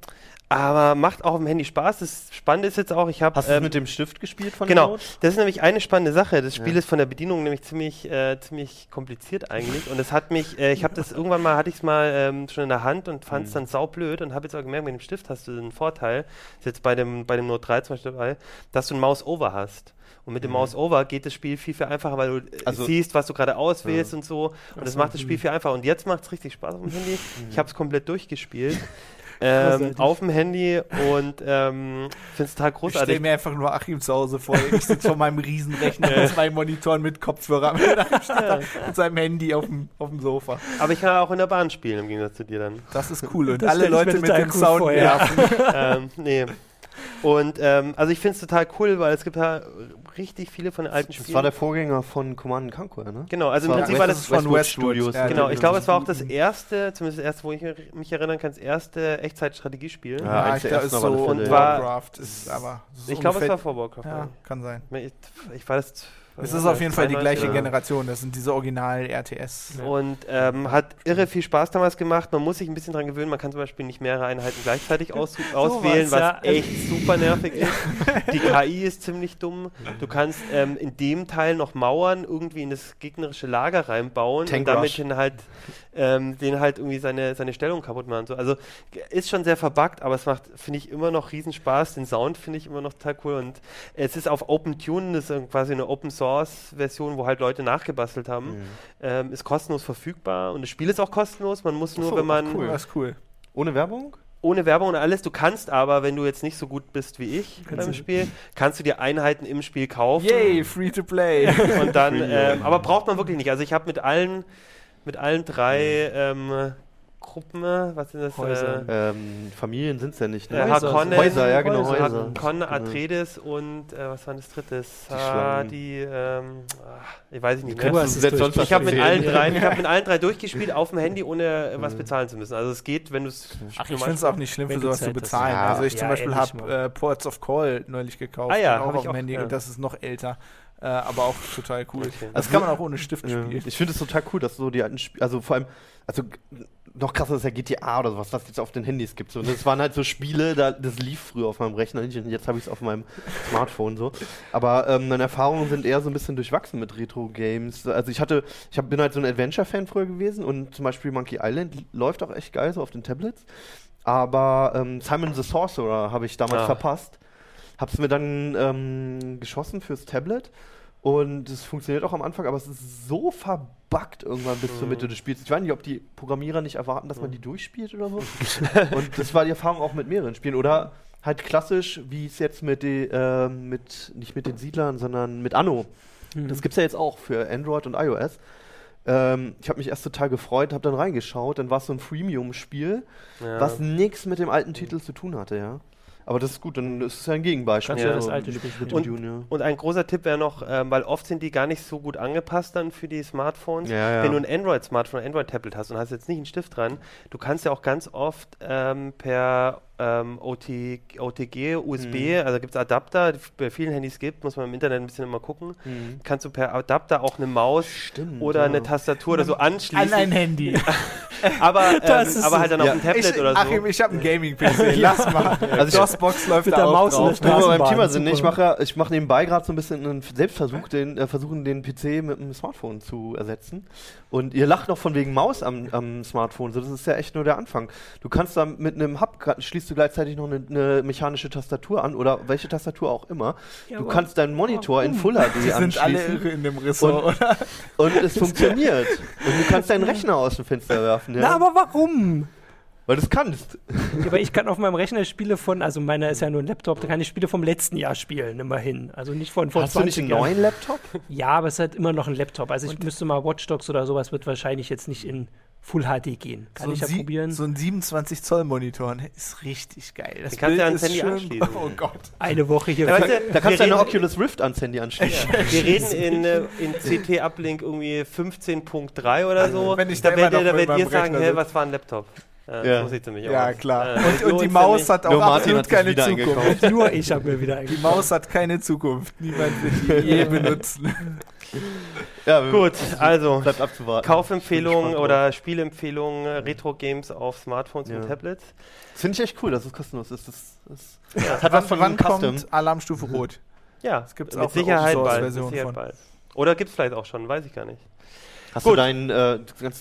aber macht auch auf dem Handy Spaß. Das Spannende ist jetzt auch, ich habe. Hast ähm, du mit dem Stift gespielt von Genau. Das ist nämlich eine spannende Sache. Das Spiel ja. ist von der Bedienung nämlich ziemlich, äh, ziemlich kompliziert eigentlich. Und es hat mich, äh, ich habe das irgendwann mal, hatte ich es mal ähm, schon in der Hand und fand es mhm. dann saublöd und habe jetzt auch gemerkt, mit dem Stift hast du einen Vorteil. Das ist jetzt bei dem, bei dem Note 3 zum Beispiel dabei, dass du ein Mouse-Over hast. Und mit dem mhm. Mouse-Over geht das Spiel viel, viel einfacher, weil du äh, also siehst, was du gerade auswählst ja. und so. Und das macht das Spiel viel einfacher. Und jetzt macht es richtig Spaß auf dem Handy. Ich habe es komplett durchgespielt. ähm, auf dem Handy und ähm, finde es total großartig. Ich stelle mir einfach nur Achim zu Hause vor. Ich sitze vor meinem Riesenrechner mit zwei Monitoren mit Kopfhörer mit, mit seinem Handy auf dem, auf dem Sofa. Aber ich kann auch in der Bahn spielen, im Gegensatz zu dir dann. Das ist cool. Und das alle Leute mit dem Sound werfen. ähm, nee. Und ähm, also ich finde es total cool, weil es gibt da richtig viele von den alten Spielen. Das war der Vorgänger von Command Conquer, ne? Genau, also im Prinzip war das von Westwood Studios. Ja, genau, ich glaube, es war auch das erste, zumindest das erste, wo ich mich erinnern kann, das erste Echtzeit-Strategiespiel. Ja, ja ich glaube, es ist so und Warcraft ist aber. ich glaube, es war vor Warcraft. Ja, kann sein. Ich, ich war das es ist auf jeden Fall die gleiche ja. Generation, das sind diese Original-RTS. Ja. Und ähm, hat irre viel Spaß damals gemacht. Man muss sich ein bisschen dran gewöhnen, man kann zum Beispiel nicht mehrere Einheiten gleichzeitig aus auswählen, was, ja. echt super nervig ist. Die KI ist ziemlich dumm. Du kannst ähm, in dem Teil noch Mauern irgendwie in das gegnerische Lager reinbauen Tank und damit den halt, ähm, den halt irgendwie seine, seine Stellung kaputt machen. So. Also ist schon sehr verbuggt, aber es macht, finde ich, immer noch riesen Spaß. Den Sound finde ich immer noch total cool und es ist auf OpenTune, das ist quasi eine Open Source Source-Version, wo halt Leute nachgebastelt haben. Mhm. Ähm, ist kostenlos verfügbar und das Spiel ist auch kostenlos. Man muss nur, so, wenn man. Cool. Das ist cool. Ohne Werbung? Ohne Werbung und alles. Du kannst aber, wenn du jetzt nicht so gut bist wie ich kannst beim Spiel, kannst du dir Einheiten im Spiel kaufen. Yay, free to play. und dann, ähm, aber braucht man wirklich nicht. Also ich habe mit allen, mit allen drei ähm, Gruppen, was sind das? Häuser. Äh, ähm, Familien sind es ja nicht. Ne? Äh, Hakonnen, Häuser, ja genau, Häuser. Genau. Atreides und äh, was war das dritte? Die, die ähm, ach, ich weiß nicht mehr. Ich habe mit allen drei, ich habe mit allen drei durchgespielt auf dem Handy, ohne was mhm. bezahlen zu müssen. Also es geht, wenn du es. Ach, ich finde es auch nicht schlimm, für sowas zu bezahlen. Ja, also ich ja, zum Beispiel habe äh, Ports of Call neulich gekauft, ah, ja, auch auf dem Handy und das ist noch älter. Äh, aber auch total cool. Okay. Das kann man auch ohne Stift ja. spielen. Ich finde es total cool, dass so die alten Spiele, also vor allem, also noch krasser ist ja GTA oder sowas, was es jetzt auf den Handys gibt. So. Und das waren halt so Spiele, da, das lief früher auf meinem Rechner nicht und jetzt habe ich es auf meinem Smartphone so. Aber ähm, meine Erfahrungen sind eher so ein bisschen durchwachsen mit Retro-Games. Also ich hatte, ich hab, bin halt so ein Adventure-Fan früher gewesen und zum Beispiel Monkey Island läuft auch echt geil so auf den Tablets. Aber ähm, Simon the Sorcerer habe ich damals ah. verpasst. Hab's mir dann ähm, geschossen fürs Tablet und es funktioniert auch am Anfang, aber es ist so verbuggt irgendwann bis mhm. zur Mitte des Spiels. Ich weiß nicht, ob die Programmierer nicht erwarten, dass man die durchspielt oder so. und das war die Erfahrung auch mit mehreren Spielen. Oder halt klassisch, wie es jetzt mit, die, äh, mit, nicht mit den Siedlern, sondern mit Anno. Mhm. Das gibt es ja jetzt auch für Android und iOS. Ähm, ich habe mich erst total gefreut, habe dann reingeschaut, dann war es so ein Freemium-Spiel, ja. was nichts mit dem alten Titel zu tun hatte, ja. Aber das ist gut, dann ist es ja ein Gegenbeispiel. Ja, das alte Spiel mit und, Dune, ja. und ein großer Tipp wäre noch, ähm, weil oft sind die gar nicht so gut angepasst dann für die Smartphones. Ja, ja. Wenn du ein Android-Smartphone, ein Android-Tablet hast und hast jetzt nicht einen Stift dran, du kannst ja auch ganz oft ähm, per ähm, OT, OTG, USB, mhm. also gibt es Adapter, die bei vielen Handys gibt, muss man im Internet ein bisschen immer gucken. Mhm. Kannst du per Adapter auch eine Maus Stimmt, oder ja. eine Tastatur oder so anschließen. An ein Handy. aber, ähm, aber halt dann ja. auf dem Tablet ich, oder so. Achim, ich habe einen Gaming-PC, lass mal. Also DOS-Box läuft Mit da der Maus drauf. Wenn wir beim Thema sind, ich mache ich mach nebenbei gerade so ein bisschen einen Selbstversuch, den, äh, versuchen den PC mit einem Smartphone zu ersetzen. Und ihr lacht noch von wegen Maus am, am Smartphone, so das ist ja echt nur der Anfang. Du kannst da mit einem Hub, schließt du gleichzeitig noch eine, eine mechanische Tastatur an oder welche Tastatur auch immer. Ja, du kannst deinen Monitor in Full HD Die sind alle irre in dem Ressort, und, oder? Und es funktioniert. Und du kannst deinen Rechner aus dem Fenster werfen. Ja? Na, aber warum? Weil du es kannst. Ja, aber ich kann auf meinem Rechner Spiele von, also meiner ist ja nur ein Laptop, da kann ich Spiele vom letzten Jahr spielen, immerhin. Also nicht von vor Hast 20 du nicht einen neuen Laptop? Ja, aber es ist halt immer noch ein Laptop. Also ich Und müsste mal Watch Dogs oder sowas wird wahrscheinlich jetzt nicht in Full HD gehen. Kann so ich ja probieren. So ein 27 Zoll Monitor ne, ist richtig geil. Das kannst du ans Handy schön. anschließen. Oh Gott. Eine Woche hier. Ja, weißt da kannst du eine Oculus Rift ans Handy anschließen. Ja. Wir reden in, äh, in CT-Uplink irgendwie 15.3 oder so. Wenn ich da, da werdet ihr sagen, hey, was war ein Laptop? Ja. So sieht sie mich ja, aus. klar. Äh, und, und die Maus hat auch Nur absolut hat keine Zukunft. Nur ich habe mir wieder Die Maus hat keine Zukunft. Niemand wird die je benutzen. Ja, Gut, also Kaufempfehlungen oder Spielempfehlungen, Retro-Games auf Smartphones ja. und Tablets. Finde ich echt cool, dass es kostenlos ist. Das, das ja. hat was von wann kommt Alarmstufe Rot? Ja, das gibt's mit auch Sicherheit bald. Mit Sicherheit bald. Oder gibt es vielleicht auch schon, weiß ich gar nicht. Hast Gut. du dein, äh,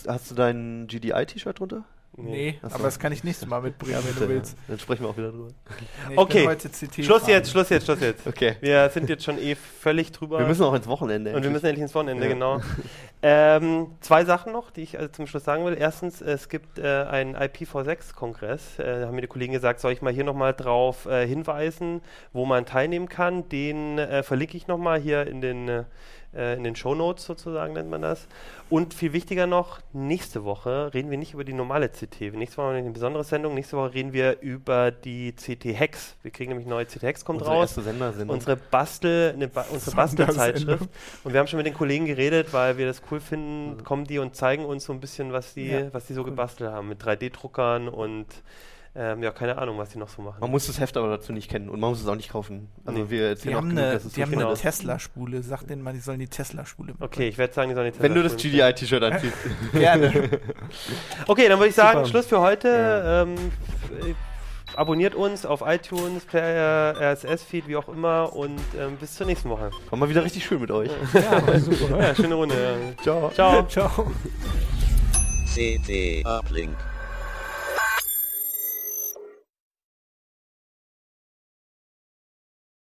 hast du dein GDI-T-Shirt drunter? Nee, Achso. aber das kann ich nächstes Mal mitbringen, wenn du willst. Dann sprechen wir auch wieder drüber. Nee, okay, Schluss jetzt, Schluss jetzt, Schluss jetzt. Okay. Wir sind jetzt schon eh völlig drüber. Wir müssen auch ins Wochenende. Und wir müssen endlich ins Wochenende, ja. genau. ähm, zwei Sachen noch, die ich also zum Schluss sagen will. Erstens, es gibt äh, einen IPv6-Kongress. Äh, da haben mir die Kollegen gesagt, soll ich mal hier nochmal drauf äh, hinweisen, wo man teilnehmen kann. Den äh, verlinke ich nochmal hier in den äh, in den Show Notes sozusagen nennt man das. Und viel wichtiger noch, nächste Woche reden wir nicht über die normale CT. Nächste Woche haben wir eine besondere Sendung. Nächste Woche reden wir über die CT Hex. Wir kriegen nämlich neue CT Hex kommt unsere raus. Unsere Bastel, eine ba unsere Bastelzeitschrift. Und wir haben schon mit den Kollegen geredet, weil wir das cool finden, kommen die und zeigen uns so ein bisschen, was die, ja, was die so cool. gebastelt haben mit 3D-Druckern und ähm, ja, keine Ahnung, was die noch so machen. Man muss das Heft aber dazu nicht kennen und man muss es auch nicht kaufen. Also nee. wir die haben genug, eine, die haben eine Tesla-Spule. Sag denen mal, die sollen die Tesla-Spule Okay, ich werde sagen, die sollen die Tesla-Spule Wenn du das GDI-T-Shirt anziehst. Gerne. okay, dann würde ich sagen, Super. Schluss für heute. Ja. Ähm, abonniert uns auf iTunes, Player, RSS-Feed, wie auch immer und ähm, bis zur nächsten Woche. War mal wieder richtig schön mit euch. Ja, super. ja, schöne Runde. Ja. Ciao. Ciao. Ciao. CD Uplink.